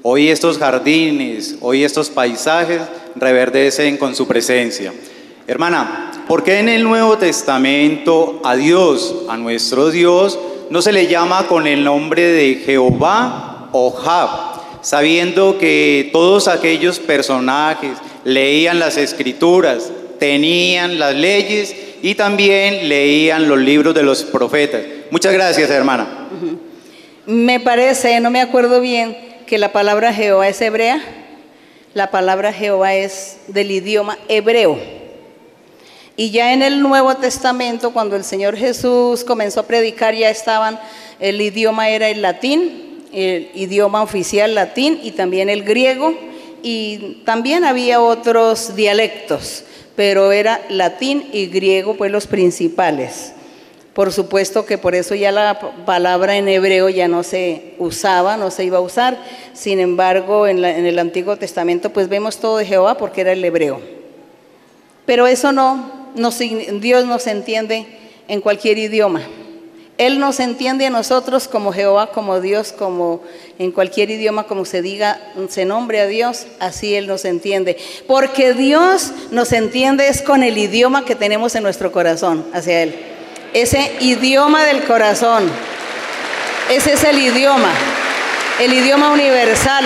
Hoy estos jardines, hoy estos paisajes reverdecen con su presencia. Hermana, ¿por qué en el Nuevo Testamento a Dios, a nuestro Dios, no se le llama con el nombre de Jehová o Jab, sabiendo que todos aquellos personajes leían las escrituras, tenían las leyes y también leían los libros de los profetas. Muchas gracias, hermana. Me parece, no me acuerdo bien, que la palabra Jehová es hebrea. La palabra Jehová es del idioma hebreo. Y ya en el Nuevo Testamento, cuando el Señor Jesús comenzó a predicar, ya estaban, el idioma era el latín, el idioma oficial latín y también el griego, y también había otros dialectos pero era latín y griego, pues los principales. Por supuesto que por eso ya la palabra en hebreo ya no se usaba, no se iba a usar. Sin embargo, en, el Antiguo Testamento pues vemos todo de Jehová porque era el hebreo. Pero eso no, no Dios nos entiende en cualquier idioma. Él nos entiende a nosotros como Jehová, como Dios, como en cualquier idioma, como se diga, se nombre a Dios, así Él nos entiende. Porque Dios nos entiende es con el idioma que tenemos en nuestro corazón hacia Él. Ese idioma del corazón. Ese es el idioma, el idioma universal.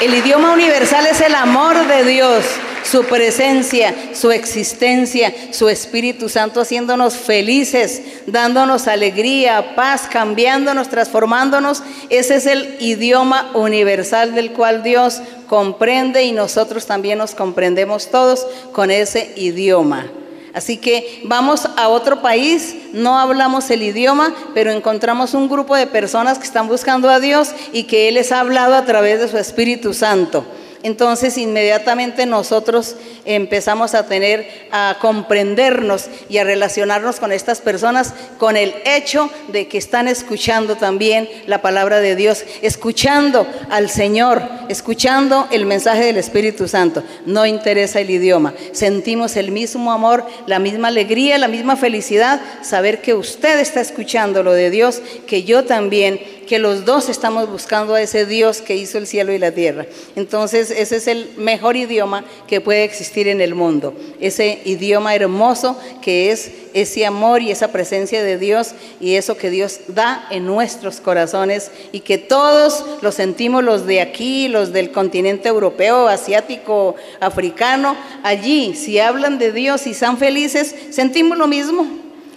El idioma universal es el amor de Dios su presencia, su existencia, su Espíritu Santo haciéndonos felices, dándonos alegría, paz, cambiándonos, transformándonos. Ese es el idioma universal del cual Dios comprende y nosotros también nos comprendemos todos con ese idioma. Así que vamos a otro país, no hablamos el idioma, pero encontramos un grupo de personas que están buscando a Dios y que Él les ha hablado a través de su Espíritu Santo entonces inmediatamente nosotros empezamos a tener, a comprendernos y a relacionarnos con estas personas con el hecho de que están escuchando también la palabra de Dios, escuchando al Señor, escuchando el mensaje del Espíritu Santo. No interesa el idioma, sentimos el mismo amor, la misma alegría, la misma felicidad, saber que usted está escuchando lo de Dios, que yo también que los dos estamos buscando a ese Dios que hizo el cielo y la tierra. Entonces, ese es el mejor idioma que puede existir en el mundo. Ese idioma hermoso que es ese amor y esa presencia de Dios y eso que Dios da en nuestros corazones y que todos lo sentimos, los de aquí, los del continente europeo, asiático, africano, allí, si hablan de Dios y están felices, sentimos lo mismo,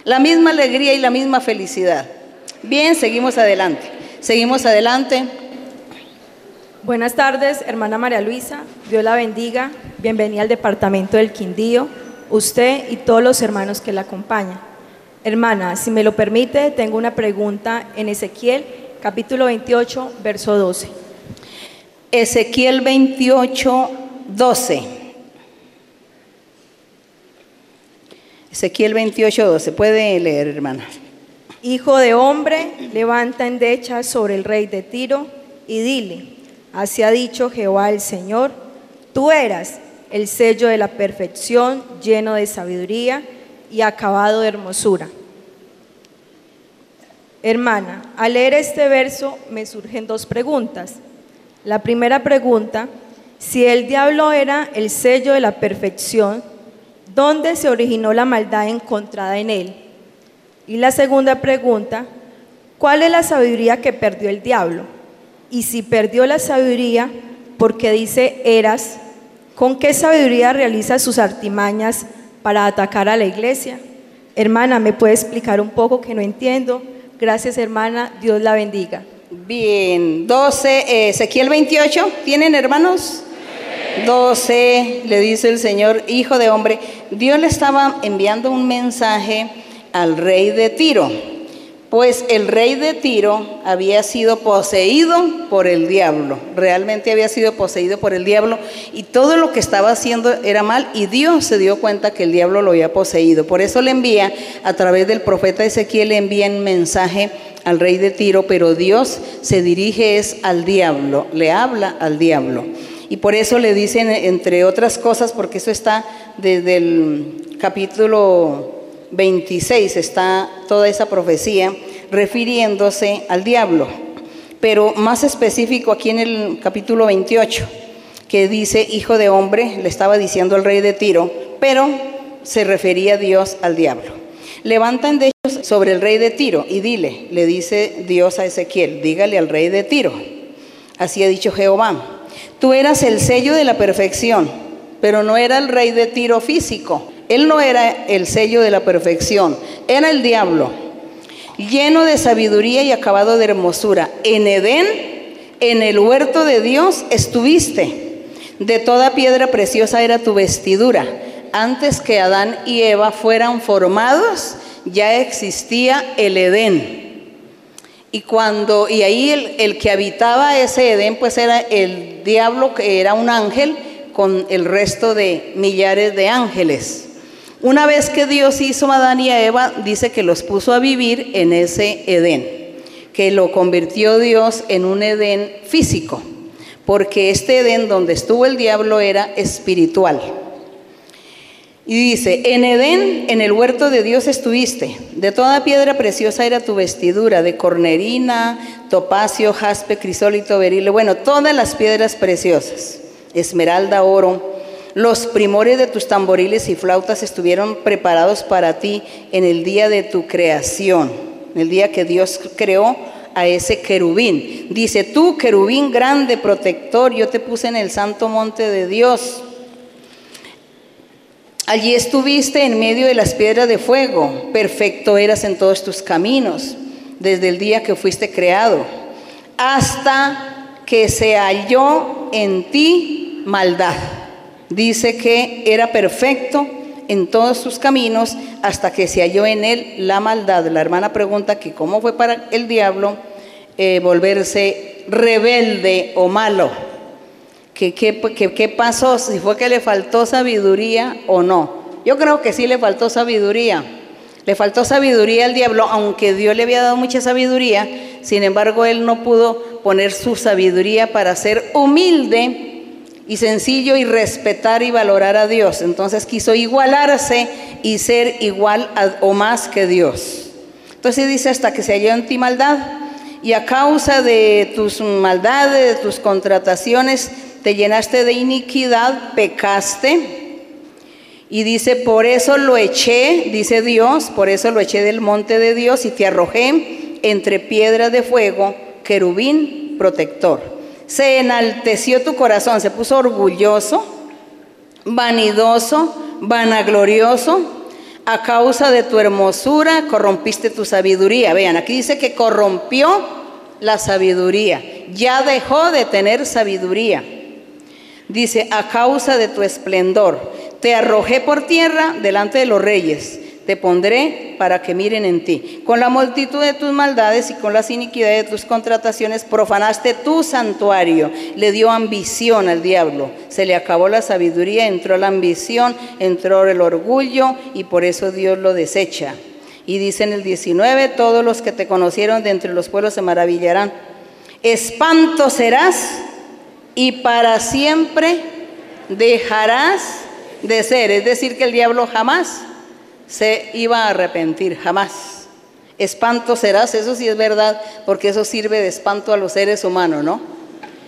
la misma alegría y la misma felicidad. Bien, seguimos adelante. Seguimos adelante. Buenas tardes, hermana María Luisa. Dios la bendiga. Bienvenida al departamento del Quindío, usted y todos los hermanos que la acompañan. Hermana, si me lo permite, tengo una pregunta en Ezequiel, capítulo 28, verso 12. Ezequiel 28, 12. Ezequiel 28, 12. Puede leer, hermana. Hijo de hombre, levanta endecha sobre el rey de Tiro y dile, así ha dicho Jehová el Señor, tú eras el sello de la perfección, lleno de sabiduría y acabado de hermosura. Hermana, al leer este verso me surgen dos preguntas. La primera pregunta, si el diablo era el sello de la perfección, ¿dónde se originó la maldad encontrada en él? Y la segunda pregunta, ¿cuál es la sabiduría que perdió el diablo? Y si perdió la sabiduría, porque dice eras, ¿con qué sabiduría realiza sus artimañas para atacar a la iglesia? Hermana, ¿me puede explicar un poco que no entiendo? Gracias, hermana. Dios la bendiga. Bien, 12, Ezequiel 28, ¿tienen hermanos? 12, le dice el Señor, hijo de hombre, Dios le estaba enviando un mensaje al rey de Tiro, pues el rey de Tiro había sido poseído por el diablo, realmente había sido poseído por el diablo y todo lo que estaba haciendo era mal y Dios se dio cuenta que el diablo lo había poseído. Por eso le envía, a través del profeta Ezequiel, le envía un mensaje al rey de Tiro, pero Dios se dirige es al diablo, le habla al diablo. Y por eso le dicen, entre otras cosas, porque eso está desde el capítulo 26 está toda esa profecía refiriéndose al diablo, pero más específico aquí en el capítulo 28, que dice hijo de hombre, le estaba diciendo al rey de Tiro, pero se refería Dios al diablo. Levantan de ellos sobre el rey de Tiro y dile, le dice Dios a Ezequiel, dígale al rey de Tiro, así ha dicho Jehová, tú eras el sello de la perfección, pero no era el rey de Tiro físico él no era el sello de la perfección, era el diablo, lleno de sabiduría y acabado de hermosura. En Edén, en el huerto de Dios, estuviste. De toda piedra preciosa era tu vestidura. Antes que Adán y Eva fueran formados, ya existía el Edén. Y cuando, y ahí el, el, que habitaba ese Edén, pues era el diablo, que era un ángel, con el resto de millares de ángeles. Una vez que Dios hizo a Adán y a Eva, dice que los puso a vivir en ese Edén, que lo convirtió Dios en un Edén físico, porque este Edén donde estuvo el diablo era espiritual. Y dice, en Edén, en el huerto de Dios estuviste, de toda piedra preciosa era tu vestidura, de cornerina, topacio, jaspe, crisólito, berile, bueno, todas las piedras preciosas, esmeralda, oro, los primores de tus tamboriles y flautas estuvieron preparados para ti en el día de tu creación, en el día que Dios creó a ese querubín. Dice, tú querubín grande, protector, yo te puse en el santo monte de Dios. Allí estuviste en medio de las piedras de fuego, perfecto eras en todos tus caminos, desde el día que fuiste creado, hasta que se halló en ti maldad. Dice que era perfecto en todos sus caminos hasta que se halló en él la maldad. La hermana pregunta que cómo fue para el diablo eh, volverse rebelde o malo. ¿Qué, qué pasó? Si fue que le faltó sabiduría o no. Yo creo que sí le faltó sabiduría. Le faltó sabiduría al diablo, aunque Dios le había dado mucha sabiduría, sin embargo él no pudo poner su sabiduría para ser humilde y sencillo y respetar y valorar a Dios. Entonces quiso igualarse y ser igual o más que Dios. Entonces dice hasta que se halló en ti maldad y a causa de tus maldades, de tus contrataciones, te llenaste de iniquidad, pecaste. Y dice, por eso lo eché, dice Dios, por eso lo eché del monte de Dios y te arrojé entre piedras de fuego, querubín protector se enalteció tu corazón, se puso orgulloso, vanidoso, vanaglorioso, a causa de tu hermosura corrompiste tu sabiduría. Vean, aquí dice que corrompió la sabiduría. ya dejó de tener sabiduría. Dice, a causa de tu esplendor, te arrojé por tierra delante de los reyes te pondré para que miren en ti. Con la multitud de tus maldades y con las iniquidades de tus contrataciones profanaste tu santuario. Le dio ambición al diablo. Se le acabó la sabiduría, entró la ambición, entró el orgullo y por eso Dios lo desecha. Y dice en el 19, todos los que te conocieron de entre los pueblos se maravillarán. Espanto serás y para siempre dejarás de ser. Es decir, que el diablo jamás se iba a arrepentir, jamás. Espanto serás, eso sí es verdad, porque eso sirve de espanto a los seres humanos, ¿no?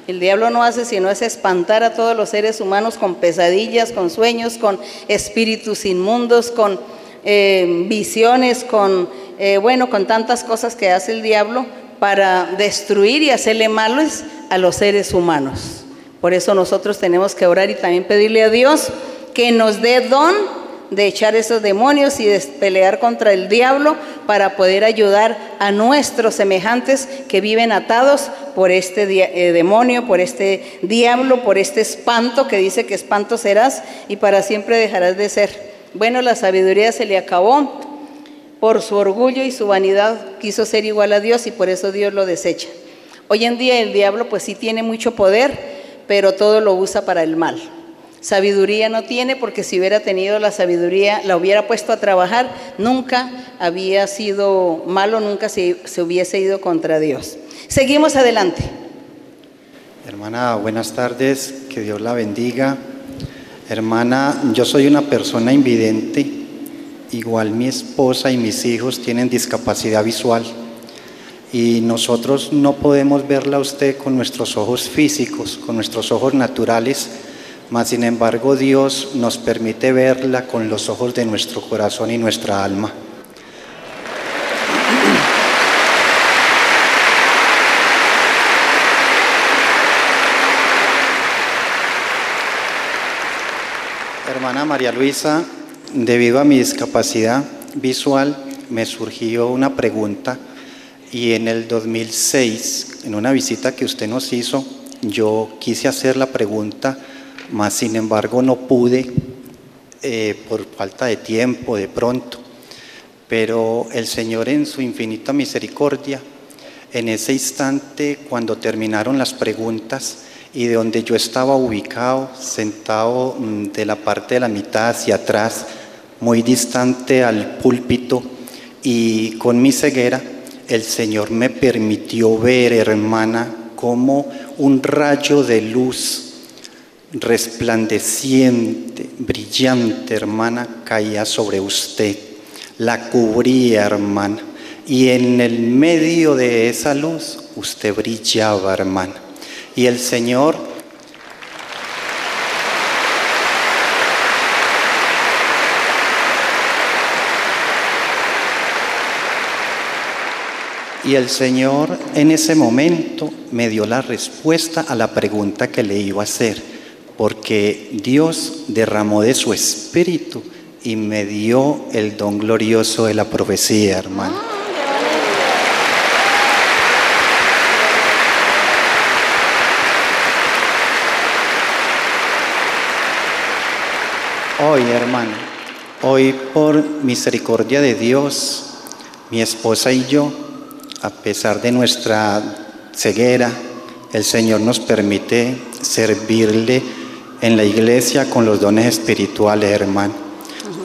El diablo no hace sino es espantar a todos los seres humanos con pesadillas, con sueños, con espíritus inmundos, con eh, visiones, con, eh, bueno, con tantas cosas que hace el diablo para destruir y hacerle malos a los seres humanos. Por eso nosotros tenemos que orar y también pedirle a Dios que nos dé don de echar esos demonios y de pelear contra el diablo para poder ayudar a nuestros semejantes que viven atados por este eh, demonio, por este diablo, por este espanto que dice que espanto serás y para siempre dejarás de ser. Bueno, la sabiduría se le acabó por su orgullo y su vanidad, quiso ser igual a Dios y por eso Dios lo desecha. Hoy en día el diablo pues sí tiene mucho poder, pero todo lo usa para el mal. Sabiduría no tiene porque si hubiera tenido la sabiduría, la hubiera puesto a trabajar, nunca había sido malo, nunca se, hubiese ido contra Dios. Seguimos adelante. Hermana, buenas tardes, que Dios la bendiga. Hermana, yo soy una persona invidente, igual mi esposa y mis hijos tienen discapacidad visual y nosotros no podemos verla a usted con nuestros ojos físicos, con nuestros ojos naturales, mas sin embargo Dios nos permite verla con los ojos de nuestro corazón y nuestra alma. Hermana María Luisa, debido a mi discapacidad visual, me surgió una pregunta y en el 2006, en una visita que usted nos hizo, yo quise hacer la pregunta mas sin embargo no pude eh, por falta de tiempo, de pronto. Pero el Señor en su infinita misericordia, en ese instante cuando terminaron las preguntas y de donde yo estaba ubicado, sentado mm, de la parte de la mitad hacia atrás, muy distante al púlpito y con mi ceguera, el Señor me permitió ver, hermana, como un rayo de luz resplandeciente, brillante, hermana, caía sobre usted, la cubría, hermana, y en el medio de esa luz usted brillaba, hermana. Y el Señor Y el Señor en ese momento me dio la respuesta a la pregunta que le iba a hacer porque Dios derramó de su espíritu y me dio el don glorioso de la profecía, hermano. Hoy, hermano, hoy por misericordia de Dios, mi esposa y yo, a pesar de nuestra ceguera, el Señor nos permite servirle en la iglesia con los dones espirituales, hermano.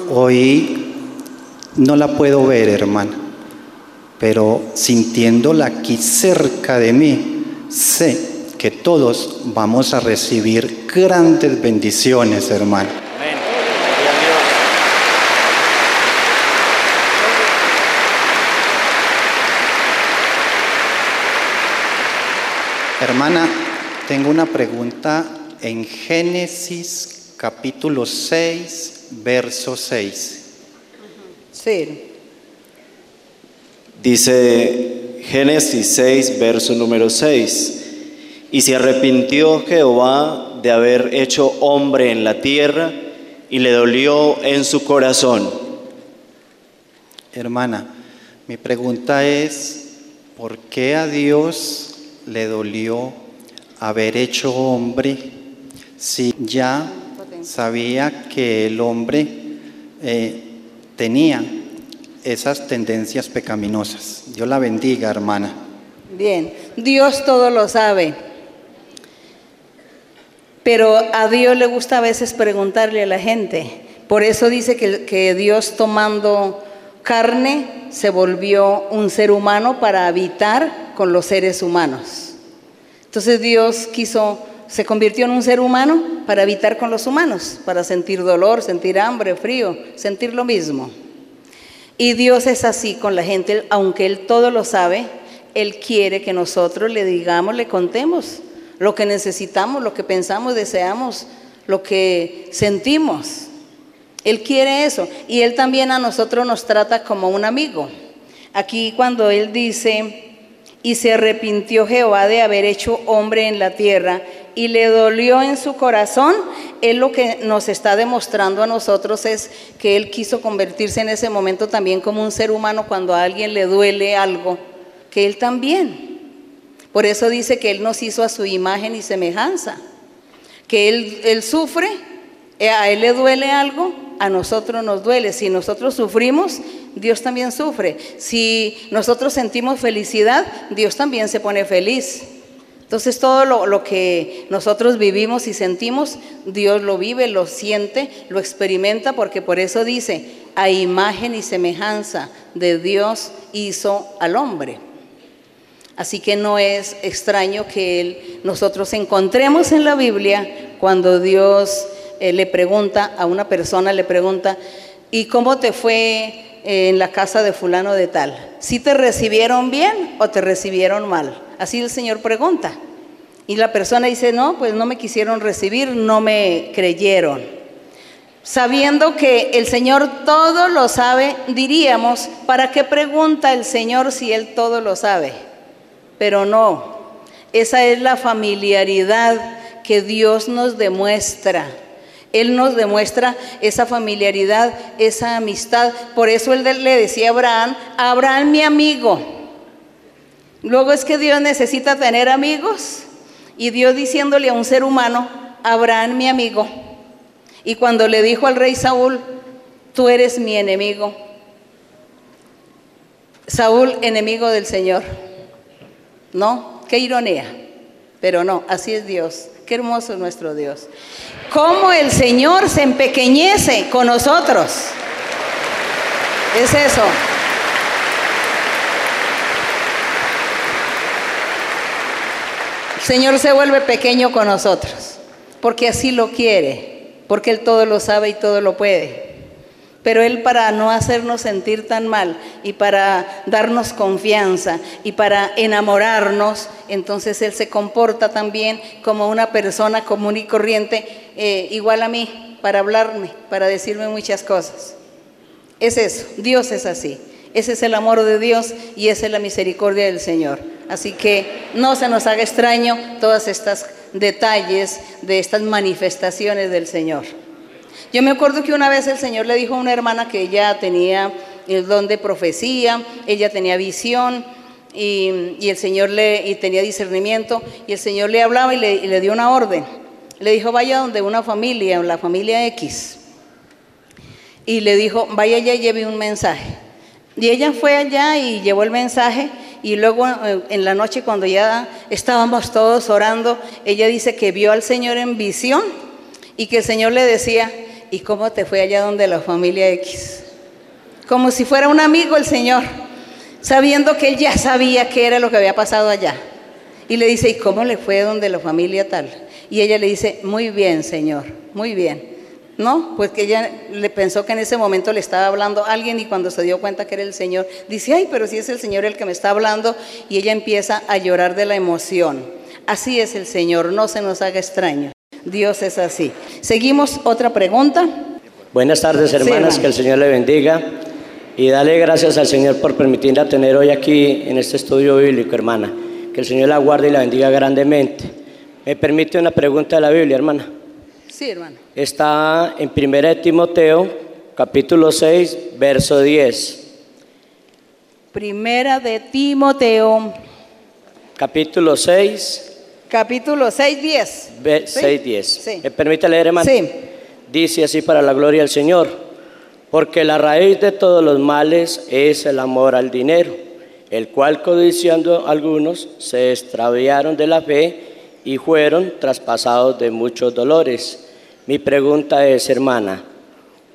Hoy no la puedo ver, hermano, pero sintiéndola aquí cerca de mí, sé que todos vamos a recibir grandes bendiciones, hermano. Hermana, tengo una pregunta en Génesis capítulo 6, verso 6. Sí. Dice Génesis 6, verso número 6. Y se arrepintió Jehová de haber hecho hombre en la tierra y le dolió en su corazón. Hermana, mi pregunta es, ¿por qué a Dios le dolió haber hecho hombre si ya sabía que el hombre eh, tenía esas tendencias pecaminosas? Dios la bendiga, hermana. Bien, Dios todo lo sabe. Pero a Dios le gusta a veces preguntarle a la gente. Por eso dice que, que Dios tomando carne se volvió un ser humano para habitar con los seres humanos. Entonces Dios quiso, se convirtió en un ser humano para habitar con los humanos, para sentir dolor, sentir hambre, frío, sentir lo mismo. Y Dios es así con la gente, aunque Él todo lo sabe, Él quiere que nosotros le digamos, le contemos lo que necesitamos, lo que pensamos, deseamos, lo que sentimos. Él quiere eso. Y Él también a nosotros nos trata como un amigo. Aquí cuando Él dice, y se arrepintió Jehová de haber hecho hombre en la tierra y le dolió en su corazón, Él lo que nos está demostrando a nosotros es que Él quiso convertirse en ese momento también como un ser humano cuando a alguien le duele algo, que Él también. Por eso dice que Él nos hizo a su imagen y semejanza, que Él, él sufre, eh, a Él le duele algo, a nosotros nos duele. Si nosotros sufrimos, Dios también sufre. Si nosotros sentimos felicidad, Dios también se pone feliz. Entonces todo lo, que nosotros vivimos y sentimos, Dios lo vive, lo siente, lo experimenta, porque por eso dice, a imagen y semejanza de Dios hizo al hombre. Así que no es extraño que nosotros encontremos en la Biblia cuando Dios eh, le pregunta a una persona, le pregunta, ¿y cómo te fue en la casa de fulano de tal? ¿Si te recibieron bien o te recibieron mal? Así el Señor pregunta. Y la persona dice, no, pues no me quisieron recibir, no me creyeron. Sabiendo que el Señor todo lo sabe, diríamos, ¿para qué pregunta el Señor si Él todo lo sabe? Pero no, esa es la familiaridad que Dios nos demuestra él nos demuestra esa familiaridad, esa amistad. Por eso Él le decía a Abraham, Abraham mi amigo. Luego es que Dios necesita tener amigos. Y Dios diciéndole a un ser humano, Abraham mi amigo. Y cuando le dijo al rey Saúl, tú eres mi enemigo. Saúl, enemigo del Señor. ¿No? Qué ironía. Pero no, así es Dios. Qué hermoso es nuestro Dios. Cómo el Señor se empequeñece con nosotros. Es eso. El Señor se vuelve pequeño con nosotros, porque así lo quiere, porque Él todo lo sabe y todo lo puede. Pero Él para no hacernos sentir tan mal y para darnos confianza y para enamorarnos, entonces Él se comporta también como una persona común y corriente, eh, igual a mí, para hablarme, para decirme muchas cosas. Es eso, Dios es así. Ese es el amor de Dios y esa es la misericordia del Señor. Así que no se nos haga extraño todos estos detalles de estas manifestaciones del Señor. Yo me acuerdo que una vez el Señor le dijo a una hermana que ella tenía el don profecía, ella tenía visión y, el Señor le y tenía discernimiento y el Señor le hablaba y le, dio una orden. Le dijo, vaya donde una familia, la familia X. Y le dijo, vaya allá y lleve un mensaje. Y ella fue allá y llevó el mensaje y luego eh, en la noche cuando ya estábamos todos orando, ella dice que vio al Señor en visión y que el Señor le decía, ¿y cómo te fue allá donde la familia X? Como si fuera un amigo el Señor, sabiendo que él ya sabía qué era lo que había pasado allá. Y le dice, ¿y cómo le fue donde la familia tal? Y ella le dice, muy bien, Señor, muy bien. No, pues que ella le pensó que en ese momento le estaba hablando a alguien y cuando se dio cuenta que era el Señor, dice, ay, pero si es el Señor el que me está hablando, y ella empieza a llorar de la emoción. Así es el Señor, no se nos haga extraño. Dios es así. Seguimos, otra pregunta. Buenas tardes, hermanas, que el Señor le bendiga. Y dale gracias al Señor por permitirla tener hoy aquí en este estudio bíblico, hermana. Que el Señor la guarde y la bendiga grandemente. ¿Me permite una pregunta de la Biblia, hermana? Sí, hermana. Está en 1 Timoteo, capítulo 6, verso 10. Primera de Timoteo, capítulo 6. Capítulo 6, 10. 6, 10. ¿Me permite leer, hermano? Sí. Dice así para la gloria del Señor, porque la raíz de todos los males es el amor al dinero, el cual codiciando algunos se extraviaron de la fe y fueron traspasados de muchos dolores. Mi pregunta es, hermana,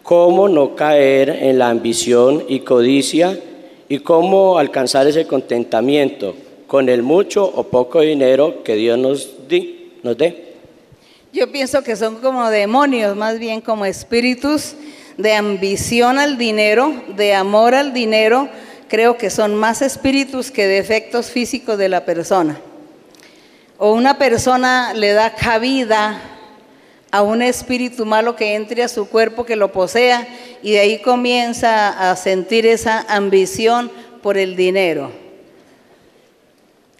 ¿cómo no caer en la ambición y codicia y cómo alcanzar ese contentamiento con el mucho o poco dinero que Dios nos, nos dé? Yo pienso que son como demonios, más bien como espíritus de ambición al dinero, de amor al dinero. Creo que son más espíritus que defectos físicos de la persona. O una persona le da cabida a un espíritu malo que entre a su cuerpo, que lo posea, y de ahí comienza a sentir esa ambición por el dinero.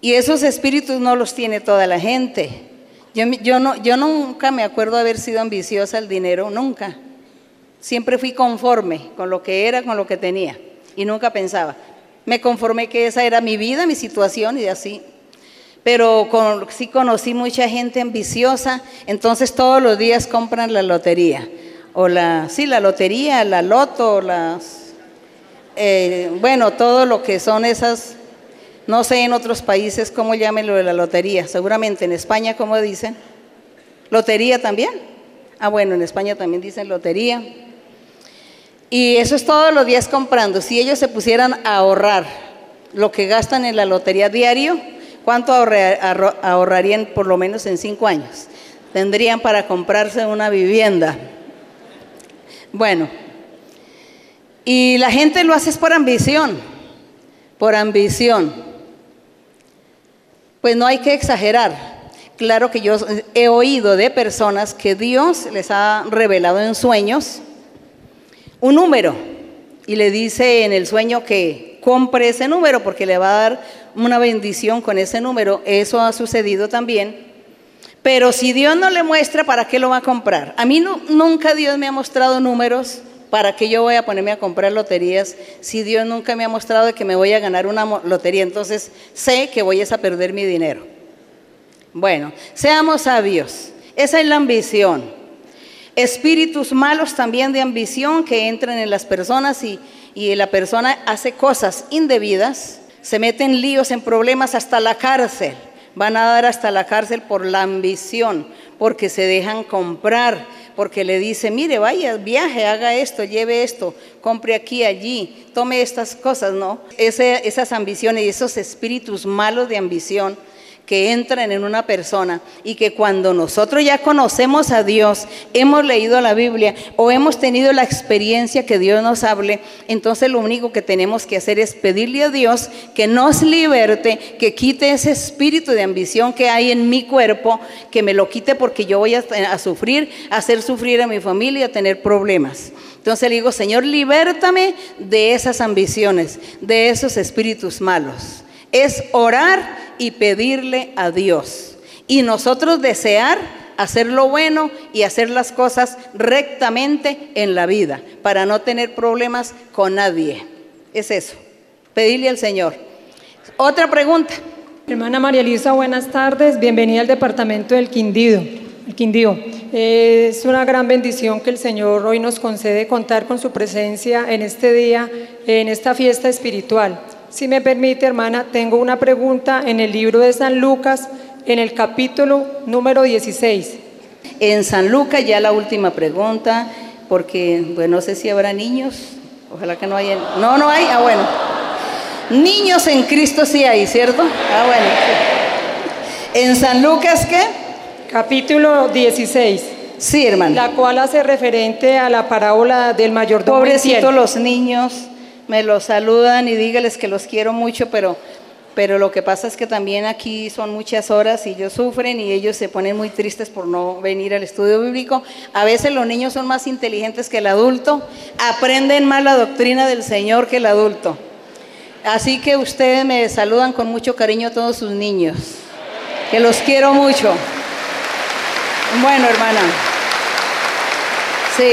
Y esos espíritus no los tiene toda la gente. Yo, yo, no, yo nunca me acuerdo haber sido ambiciosa al dinero, nunca. Siempre fui conforme con lo que era, con lo que tenía. Y nunca pensaba. Me conformé que esa era mi vida, mi situación y así pero sí conocí mucha gente ambiciosa, entonces todos los días compran la lotería, o la, sí, la lotería, la loto, las, eh, bueno, todo lo que son esas, no sé en otros países cómo llamen lo de la lotería, seguramente en España, ¿cómo dicen? ¿Lotería también? Ah, bueno, en España también dicen lotería. Y eso es todos los días comprando. Si ellos se pusieran a ahorrar lo que gastan en la lotería diario, ¿Cuánto ahorrarían por lo menos en cinco años? Tendrían para comprarse una vivienda. Bueno, y la gente lo hace por ambición, por ambición. Pues no hay que exagerar. Claro que yo he oído de personas que Dios les ha revelado en sueños un número y le dice en el sueño que compre ese número porque le va a dar una bendición con ese número. Eso ha sucedido también. Pero si Dios no le muestra, ¿para qué lo va a comprar? A mí nunca Dios me ha mostrado números para que yo voy a ponerme a comprar loterías si Dios nunca me ha mostrado que me voy a ganar una lotería. Entonces sé que voy a perder mi dinero. Bueno, seamos sabios. Esa es la ambición. Espíritus malos también de ambición que entran en las personas y, y la persona hace cosas indebidas se meten líos en problemas hasta la cárcel. Van a dar hasta la cárcel por la ambición, porque se dejan comprar, porque le dice, mire, vaya, viaje, haga esto, lleve esto, compre aquí, allí, tome estas cosas, ¿no? esas ambiciones y esos espíritus malos de ambición que entran en una persona y que cuando nosotros ya conocemos a Dios, hemos leído la Biblia o hemos tenido la experiencia que Dios nos hable, entonces lo único que tenemos que hacer es pedirle a Dios que nos liberte, que quite ese espíritu de ambición que hay en mi cuerpo, que me lo quite porque yo voy a, sufrir, a hacer sufrir a mi familia, a tener problemas. Entonces le digo, Señor, libértame de esas ambiciones, de esos espíritus malos. Es orar y pedirle a Dios. Y nosotros desear hacer lo bueno y hacer las cosas rectamente en la vida, para no tener problemas con nadie. Es eso, pedirle al Señor. Otra pregunta. Hermana María Luisa, buenas tardes. Bienvenida al departamento del Quindío. El Quindío. Es una gran bendición que el Señor hoy nos concede contar con su presencia en este día, en esta fiesta espiritual. Si me permite, hermana, tengo una pregunta en el libro de San Lucas, en el capítulo número 16. En San Lucas ya la última pregunta, porque bueno, no sé si habrá niños, ojalá que no haya. No, no hay, ah bueno. Niños en Cristo sí hay, ¿cierto? Ah bueno. ¿En San Lucas qué? Capítulo 16. Sí, hermano. La cual hace referente a la parábola del mayordomo. Pobrecitos los niños me los saludan y dígales que los quiero mucho, pero, pero lo que pasa es que también aquí son muchas horas y ellos sufren y ellos se ponen muy tristes por no venir al estudio bíblico. A veces los niños son más inteligentes que el adulto, aprenden más la doctrina del Señor que el adulto. Así que ustedes me saludan con mucho cariño a todos sus niños, que los quiero mucho. Bueno, hermana. Sí.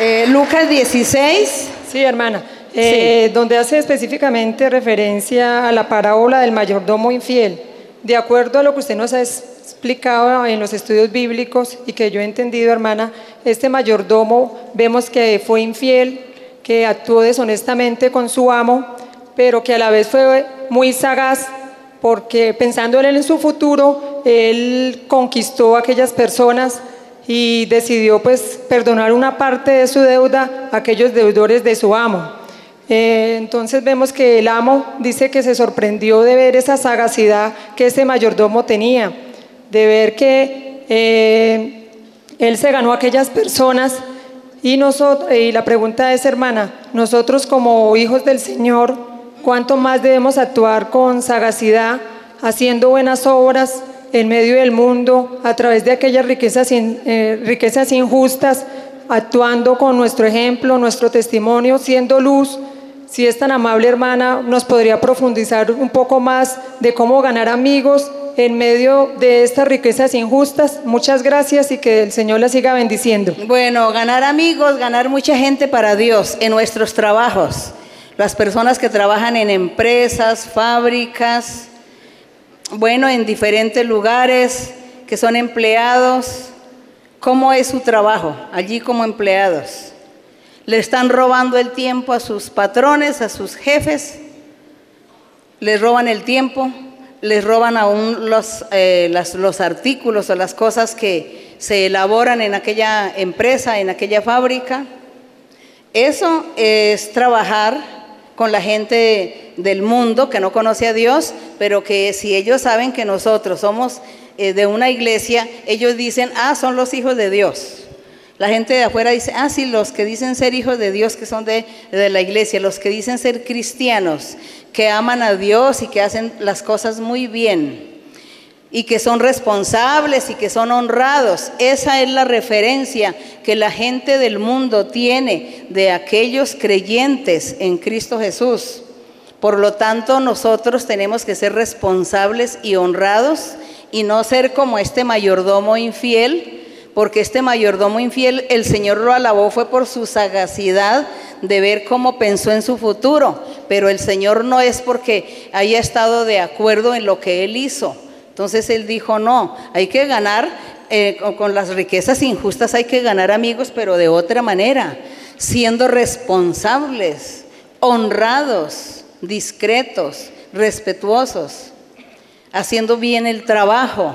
Eh, Lucas 16. Sí, hermana. eh, donde hace específicamente referencia a la parábola del mayordomo infiel. De acuerdo a lo que usted nos ha explicado en los estudios bíblicos y que yo he entendido, hermana, este mayordomo vemos que fue infiel, que actuó deshonestamente con su amo, pero que a la vez fue muy sagaz porque pensando en su futuro, él conquistó a aquellas personas y decidió pues perdonar una parte de su deuda a aquellos deudores de su amo. Eh, entonces vemos que el amo dice que se sorprendió de ver esa sagacidad que ese mayordomo tenía, de ver que eh, él se ganó a aquellas personas y, nosotros, y la pregunta es, hermana, nosotros como hijos del Señor, ¿cuánto más debemos actuar con sagacidad, haciendo buenas obras en medio del mundo, a través de aquellas riquezas, eh, riquezas injustas, actuando con nuestro ejemplo, nuestro testimonio, siendo luz? Si es tan amable, hermana, nos podría profundizar un poco más de cómo ganar amigos en medio de estas riquezas injustas. Muchas gracias y que el Señor la siga bendiciendo. Bueno, ganar amigos, ganar mucha gente para Dios en nuestros trabajos. Las personas que trabajan en empresas, fábricas, bueno, en diferentes lugares, que son empleados. ¿Cómo es su trabajo allí como empleados? le están robando el tiempo a sus patrones, a sus jefes, les roban el tiempo, les roban aún los, eh, los artículos o las cosas que se elaboran en aquella empresa, en aquella fábrica. Eso es trabajar con la gente del mundo que no conoce a Dios, pero que si ellos saben que nosotros somos eh, de una iglesia, ellos dicen, ah, son los hijos de Dios. La gente de afuera dice, ah, sí, los que dicen ser hijos de Dios, que son de, la iglesia, los que dicen ser cristianos, que aman a Dios y que hacen las cosas muy bien y que son responsables y que son honrados. Esa es la referencia que la gente del mundo tiene de aquellos creyentes en Cristo Jesús. Por lo tanto, nosotros tenemos que ser responsables y honrados y no ser como este mayordomo infiel porque este mayordomo infiel, el Señor lo alabó fue por su sagacidad de ver cómo pensó en su futuro, pero el Señor no es porque haya estado de acuerdo en lo que él hizo. Entonces él dijo, no, hay que ganar eh, con las riquezas injustas, hay que ganar amigos, pero de otra manera, siendo responsables, honrados, discretos, respetuosos, haciendo bien el trabajo,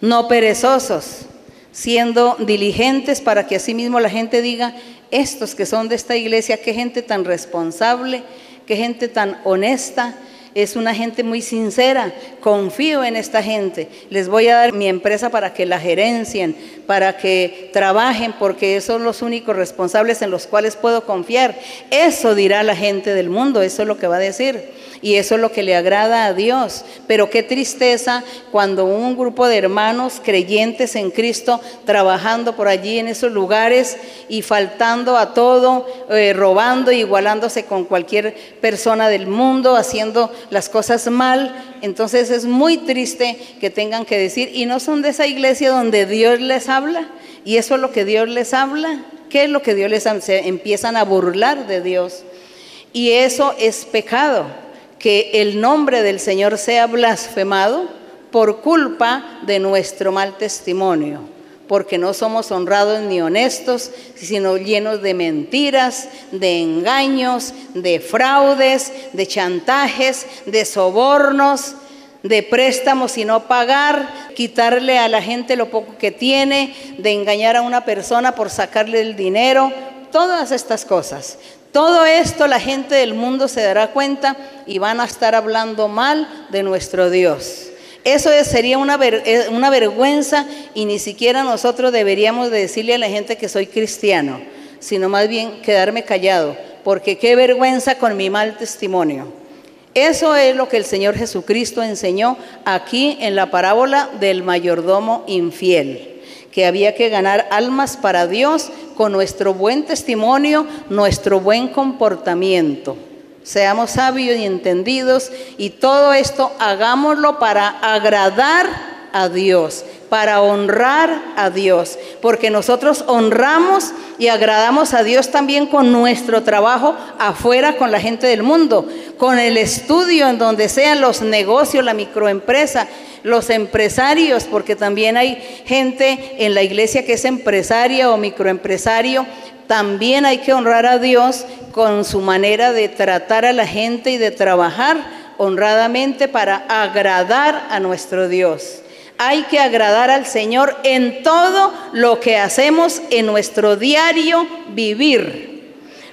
no perezosos siendo diligentes para que mismo la gente diga, estos que son de esta iglesia, qué gente tan responsable, qué gente tan honesta, es una gente muy sincera, confío en esta gente, les voy a dar mi empresa para que la gerencien, para que trabajen, porque son los únicos responsables en los cuales puedo confiar. Eso dirá la gente del mundo, eso es lo que va a decir y eso es lo que le agrada a Dios. Pero qué tristeza cuando un grupo de hermanos creyentes en Cristo trabajando por allí en esos lugares y faltando a todo, eh, robando, igualándose con cualquier persona del mundo, haciendo las cosas mal. Entonces es muy triste que tengan que decir, y no son de esa iglesia donde Dios les habla, y eso es lo que Dios les habla. ¿Qué es lo que Dios les habla? Se empiezan a burlar de Dios. Y eso es pecado que el nombre del Señor sea blasfemado por culpa de nuestro mal testimonio, porque no somos honrados ni honestos, sino llenos de mentiras, de engaños, de fraudes, de chantajes, de sobornos, de préstamos y no pagar, quitarle a la gente lo poco que tiene, de engañar a una persona por sacarle el dinero, todas estas cosas. Todo esto la gente del mundo se dará cuenta y van a estar hablando mal de nuestro Dios. Eso sería una, eh, una vergüenza y ni siquiera nosotros deberíamos decirle a la gente que soy cristiano, sino más bien quedarme callado, porque qué vergüenza con mi mal testimonio. Eso es lo que el Señor Jesucristo enseñó aquí en la parábola del mayordomo infiel que había que ganar almas para Dios con nuestro buen testimonio, nuestro buen comportamiento. Seamos sabios y entendidos y todo esto hagámoslo para agradar a Dios, para honrar a Dios, porque nosotros honramos y agradamos a Dios también con nuestro trabajo afuera con la gente del mundo, con el estudio en donde sean los negocios, la microempresa, los empresarios, porque también hay gente en la iglesia que es empresaria o microempresario, también hay que honrar a Dios con su manera de tratar a la gente y de trabajar honradamente para agradar a nuestro Dios. Hay que agradar al Señor en todo lo que hacemos en nuestro diario vivir.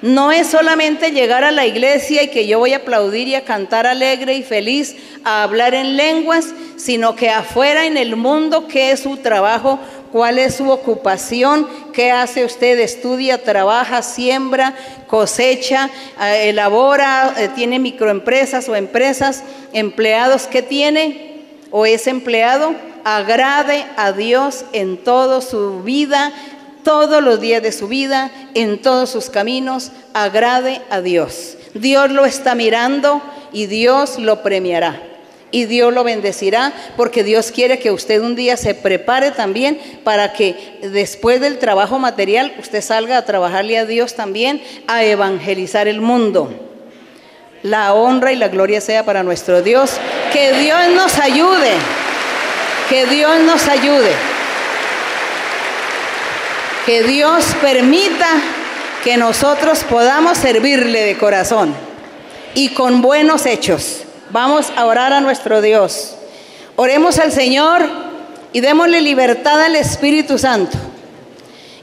No es solamente llegar a la iglesia y que yo voy a aplaudir y a cantar alegre y feliz, a hablar en lenguas, sino que afuera en el mundo, ¿qué es su trabajo? ¿Cuál es su ocupación? ¿Qué hace usted? Estudia, trabaja, siembra, cosecha, eh, elabora, eh, tiene microempresas o empresas, empleados que tiene o es empleado. Agrade a Dios en toda su vida, todos los días de su vida, en todos sus caminos, agrade a Dios. Dios lo está mirando y Dios lo premiará. Y Dios lo bendecirá porque Dios quiere que usted un día se prepare también para que después del trabajo material usted salga a trabajarle a Dios también, a evangelizar el mundo. La honra y la gloria sea para nuestro Dios. Que Dios nos ayude. Que Dios nos ayude. Que Dios permita que nosotros podamos servirle de corazón y con buenos hechos. Vamos a orar a nuestro Dios. Oremos al Señor y démosle libertad al Espíritu Santo.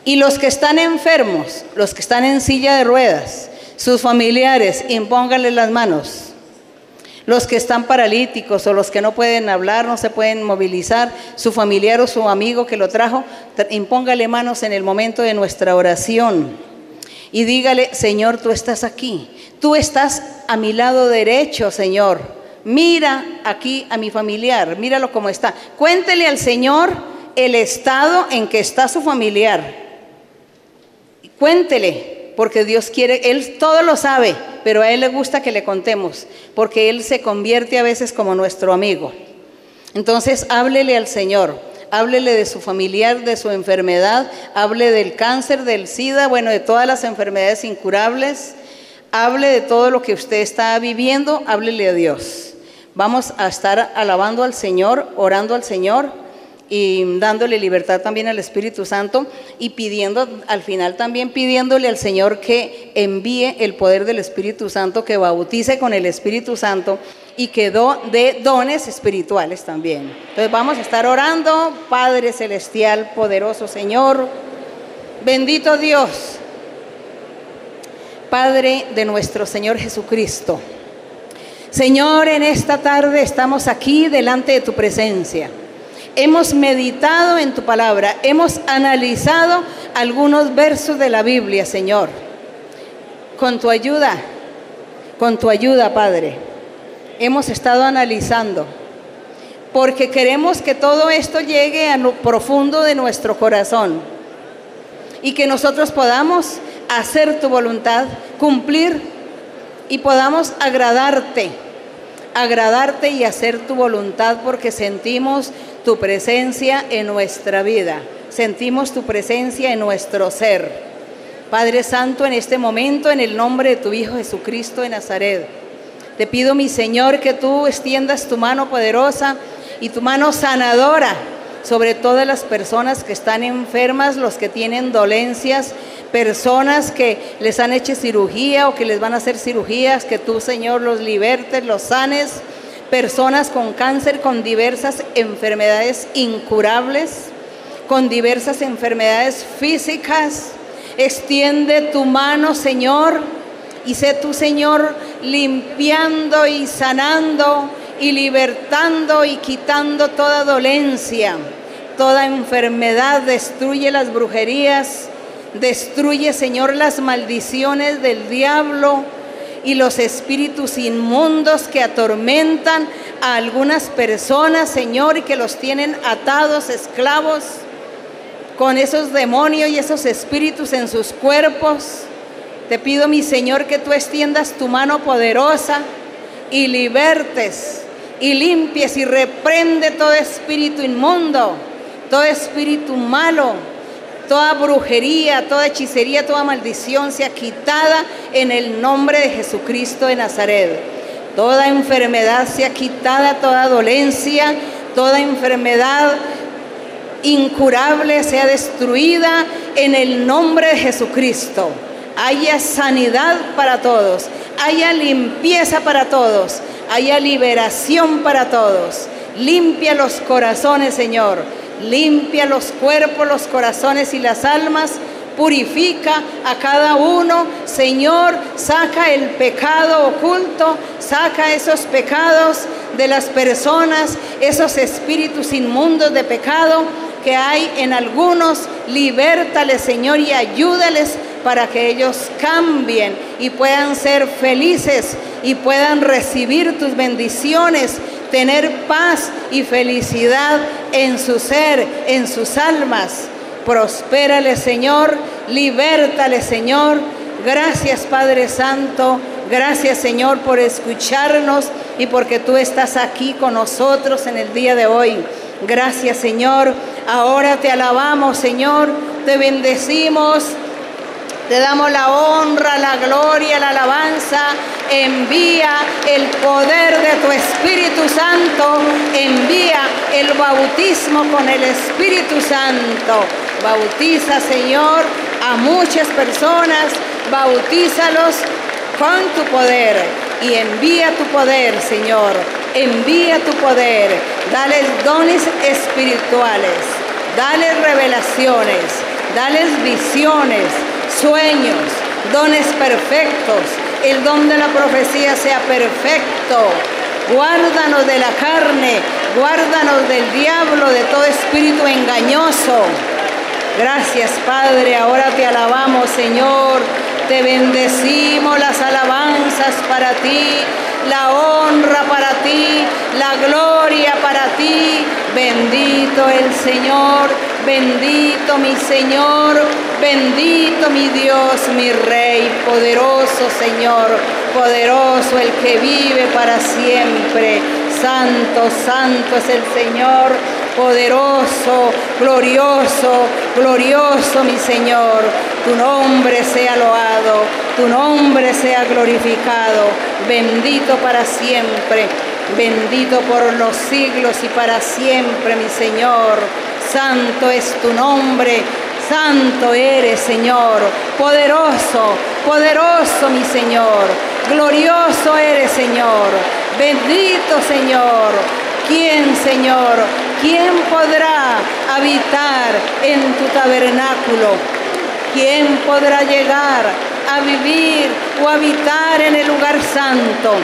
Y los que están enfermos, los que están en silla de ruedas, sus familiares, impónganle las manos. Los que están paralíticos o los que no pueden hablar, no se pueden movilizar, su familiar o su amigo que lo trajo, impóngale manos en el momento de nuestra oración. Y dígale, Señor, tú estás aquí. Tú estás a mi lado derecho, Señor. Mira aquí a mi familiar, míralo como está. Cuéntele al Señor el estado en que está su familiar. Cuéntele, porque Dios quiere, Él todo lo sabe, pero a Él le gusta que le contemos, porque Él se convierte a veces como nuestro amigo. Entonces, háblele al Señor, háblele de su familiar, de su enfermedad, hable del cáncer, del SIDA, bueno, de todas las enfermedades incurables, hable de todo lo que usted está viviendo, háblele a Dios. Vamos a estar alabando al Señor, orando al Señor y dándole libertad también al Espíritu Santo y pidiendo, al final también pidiéndole al Señor que envíe el poder del Espíritu Santo, que bautice con el Espíritu Santo y que dé dones espirituales también. Entonces vamos a estar orando, Padre Celestial, poderoso Señor, bendito Dios, Padre de nuestro Señor Jesucristo. Señor, en esta tarde estamos aquí delante de tu presencia hemos meditado en tu palabra, hemos analizado algunos versos de la Biblia, Señor. Con tu ayuda, con tu ayuda, Padre, hemos estado analizando, porque queremos que todo esto llegue a lo profundo de nuestro corazón y que nosotros podamos hacer tu voluntad, cumplir y podamos agradarte, agradarte y hacer tu voluntad porque sentimos tu presencia en nuestra vida, sentimos tu presencia en nuestro ser. Padre Santo, en este momento, en el nombre de tu Hijo Jesucristo de Nazaret, te pido, mi Señor, que tú extiendas tu mano poderosa y tu mano sanadora sobre todas las personas que están enfermas, los que tienen dolencias, personas que les han hecho cirugía o que les van a hacer cirugías, que tú, Señor, los libertes, los sanes personas con cáncer, con diversas enfermedades incurables, con diversas enfermedades físicas. Extiende tu mano, Señor, y sé tu Señor, limpiando y sanando y libertando y quitando toda dolencia, toda enfermedad. Destruye las brujerías, destruye, Señor, las maldiciones del diablo y los espíritus inmundos que atormentan a algunas personas, Señor, y que los tienen atados, esclavos, con esos demonios y esos espíritus en sus cuerpos. Te pido, mi Señor, que tú extiendas tu mano poderosa y libertes y limpies y reprende todo espíritu inmundo, todo espíritu malo, toda brujería, toda hechicería, toda maldición sea quitada en el nombre de Jesucristo de Nazaret. Toda enfermedad sea quitada, toda dolencia, toda enfermedad incurable sea destruida en el nombre de Jesucristo. Haya sanidad para todos, haya limpieza para todos, haya liberación para todos. Limpia los corazones, Señor. Limpia los cuerpos, los corazones y las almas. Purifica a cada uno. Señor, saca el pecado oculto. Saca esos pecados de las personas, esos espíritus inmundos de pecado que hay en algunos. Libértales, Señor, y ayúdales para que ellos cambien y puedan ser felices y puedan recibir tus bendiciones, tener paz y felicidad en su ser, en sus almas. Prospérale, Señor, libértale, Señor. Gracias, Padre Santo. Gracias, Señor, por escucharnos y porque tú estás aquí con nosotros en el día de hoy. Gracias, Señor. Ahora te alabamos, Señor. Te bendecimos te damos la honra, la gloria, la alabanza. Envía el poder de tu Espíritu Santo. Envía el bautismo con el Espíritu Santo. Bautiza, Señor, a muchas personas. Bautízalos con tu poder. Y envía tu poder, Señor. Envía tu poder. Dales dones espirituales. Dales revelaciones. Dales visiones sueños, dones perfectos, el don de la profecía sea perfecto. Guárdanos de la carne, guárdanos del diablo, de todo espíritu engañoso. Gracias Padre, ahora te alabamos Señor, te bendecimos las alabanzas para ti, la honra para ti, la gloria para ti. Bendito el Señor, bendito mi Señor, bendito mi Dios, mi Rey, poderoso Señor, poderoso el que vive para siempre. Santo, santo es el Señor, poderoso, glorioso, glorioso mi Señor. Tu nombre sea loado, tu nombre sea glorificado, bendito para siempre, bendito por los siglos y para siempre mi Señor. Santo es tu nombre, santo eres Señor, poderoso, poderoso mi Señor, glorioso eres Señor, bendito Señor. ¿Quién, Señor? ¿Quién podrá habitar en tu tabernáculo? ¿Quién podrá llegar a vivir o habitar en el lugar santo?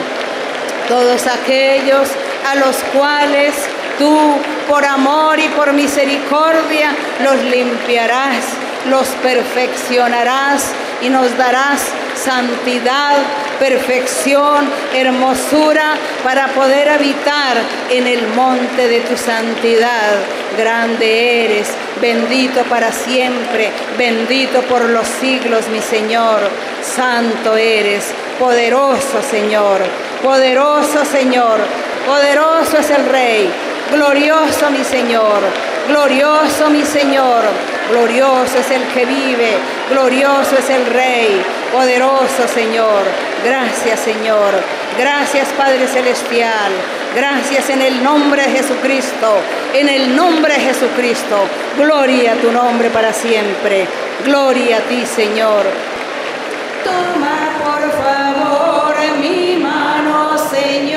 Todos aquellos a los cuales tú, por amor y por misericordia, los limpiarás, los perfeccionarás y nos darás santidad, perfección, hermosura para poder habitar en el monte de tu santidad. Grande eres, bendito para siempre, bendito por los siglos, mi Señor. Santo eres, poderoso Señor, poderoso Señor, poderoso es el Rey, glorioso mi Señor, glorioso mi Señor, glorioso es el que vive, glorioso es el Rey, poderoso Señor. Gracias Señor, gracias Padre Celestial, gracias en el nombre de Jesucristo, en el nombre de Jesucristo. Gloria a tu nombre para siempre, gloria a ti Señor. Toma por favor mi mano Señor,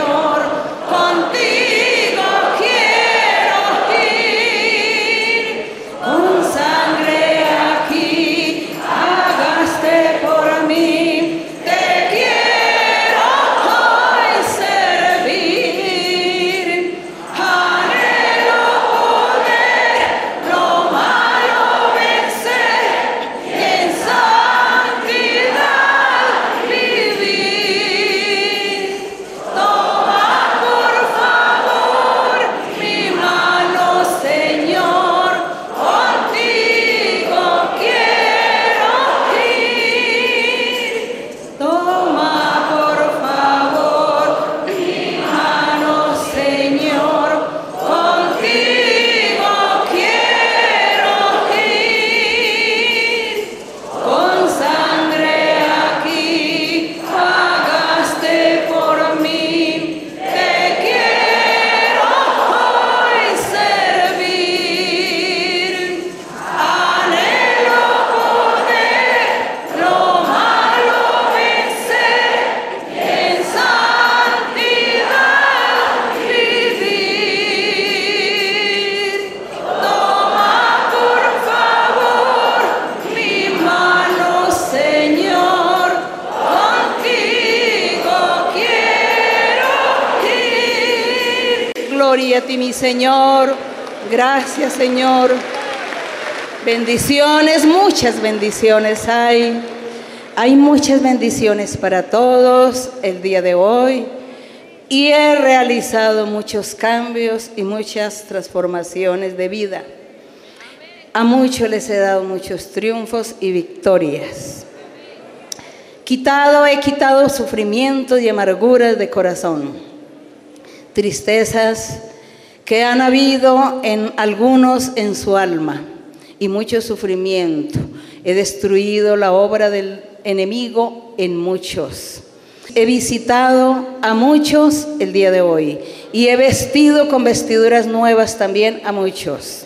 Señor. Gracias, Señor. Bendiciones, muchas bendiciones hay. Hay muchas bendiciones para todos el día de hoy y he realizado muchos cambios y muchas transformaciones de vida. A muchos les he dado muchos triunfos y victorias. Quitado, he quitado sufrimientos y amarguras de corazón, tristezas que han habido en algunos en su alma y mucho sufrimiento. He destruido la obra del enemigo en muchos. He visitado a muchos el día de hoy y he vestido con vestiduras nuevas también a muchos.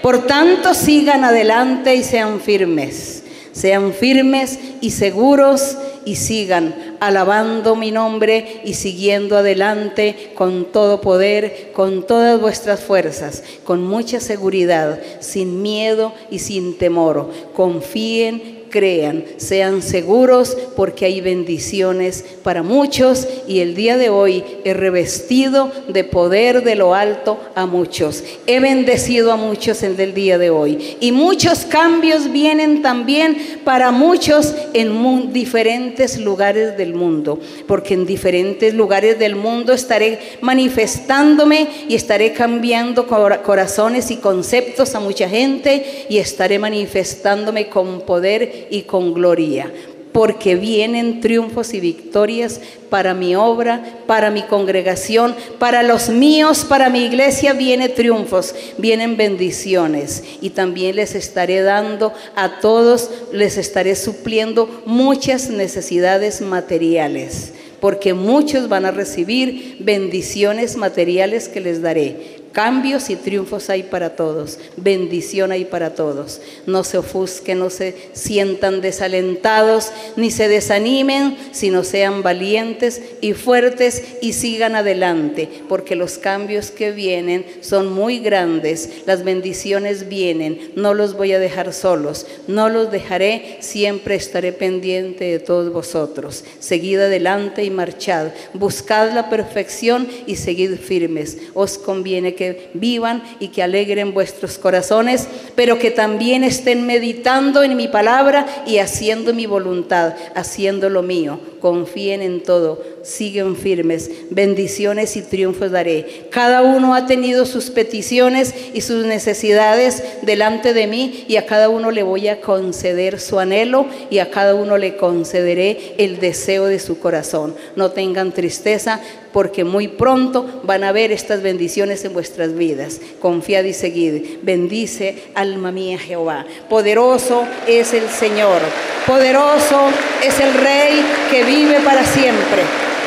Por tanto, sigan adelante y sean firmes. Sean firmes y seguros y sigan alabando mi nombre y siguiendo adelante con todo poder, con todas vuestras fuerzas, con mucha seguridad, sin miedo y sin temor. Confíen crean, sean seguros porque hay bendiciones para muchos y el día de hoy he revestido de poder de lo alto a muchos. He bendecido a muchos el del día de hoy y muchos cambios vienen también para muchos en diferentes lugares del mundo, porque en diferentes lugares del mundo estaré manifestándome y estaré cambiando corazones y conceptos a mucha gente y estaré manifestándome con poder y con gloria, porque vienen triunfos y victorias para mi obra, para mi congregación, para los míos, para mi iglesia, vienen triunfos, vienen bendiciones y también les estaré dando a todos, les estaré supliendo muchas necesidades materiales porque muchos van a recibir bendiciones materiales que les daré. Cambios y triunfos hay para todos, bendición hay para todos. No se ofusquen, no se sientan desalentados, ni se desanimen, sino sean valientes y fuertes y sigan adelante, porque los cambios que vienen son muy grandes, las bendiciones vienen, no los voy a dejar solos, no los dejaré, siempre estaré pendiente de todos vosotros. Seguid adelante y marchad, buscad la perfección y seguid firmes. Os conviene que vivan y que alegren vuestros corazones, pero que también estén meditando en mi palabra y haciendo mi voluntad, haciendo lo mío. Confíen en todo, siguen firmes, bendiciones y triunfos daré. Cada uno ha tenido sus peticiones y sus necesidades delante de mí y a cada uno le voy a conceder su anhelo y a cada uno le concederé el deseo de su corazón. No tengan tristeza, porque muy pronto van a ver estas bendiciones en vuestras vidas. Confiad y seguid. Bendice, alma mía, Jehová. Poderoso es el Señor. Poderoso es el Rey que vive para siempre.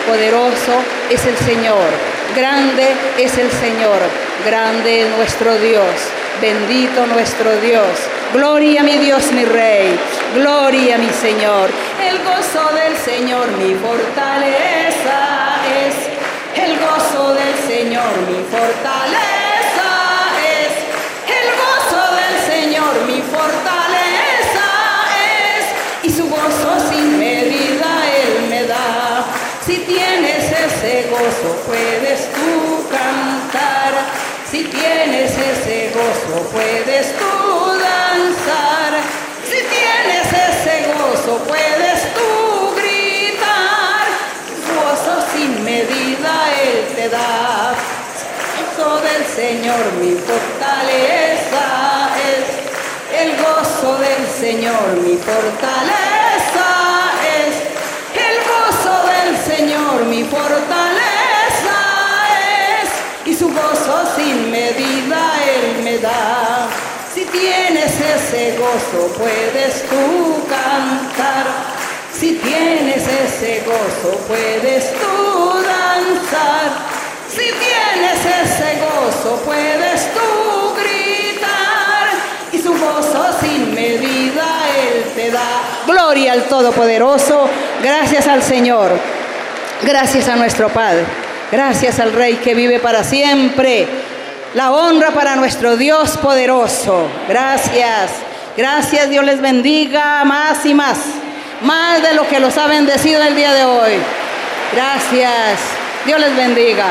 Poderoso es el Señor. Grande es el Señor. Grande es nuestro Dios. Bendito nuestro Dios. Gloria a mi Dios, mi Rey. Gloria a mi Señor. El gozo del Señor, mi fortaleza es el gozo del Señor mi fortaleza El gozo del Señor mi fortaleza es. El gozo del Señor mi fortaleza es. El gozo del Señor mi fortaleza es. Y su gozo sin medida Él me da. Si tienes ese gozo puedes tú cantar. Si tienes ese gozo puedes tú danzar. Si tienes ese gozo puedes tú gritar. Y su gozo sin medida Él te da. Gloria al Todopoderoso. Gracias al Señor. Gracias a nuestro Padre. Gracias al Rey que vive para siempre. La honra para nuestro Dios poderoso. Gracias. Gracias. Dios les bendiga más y más más de lo que los ha bendecido el día de hoy. Gracias. Dios les bendiga.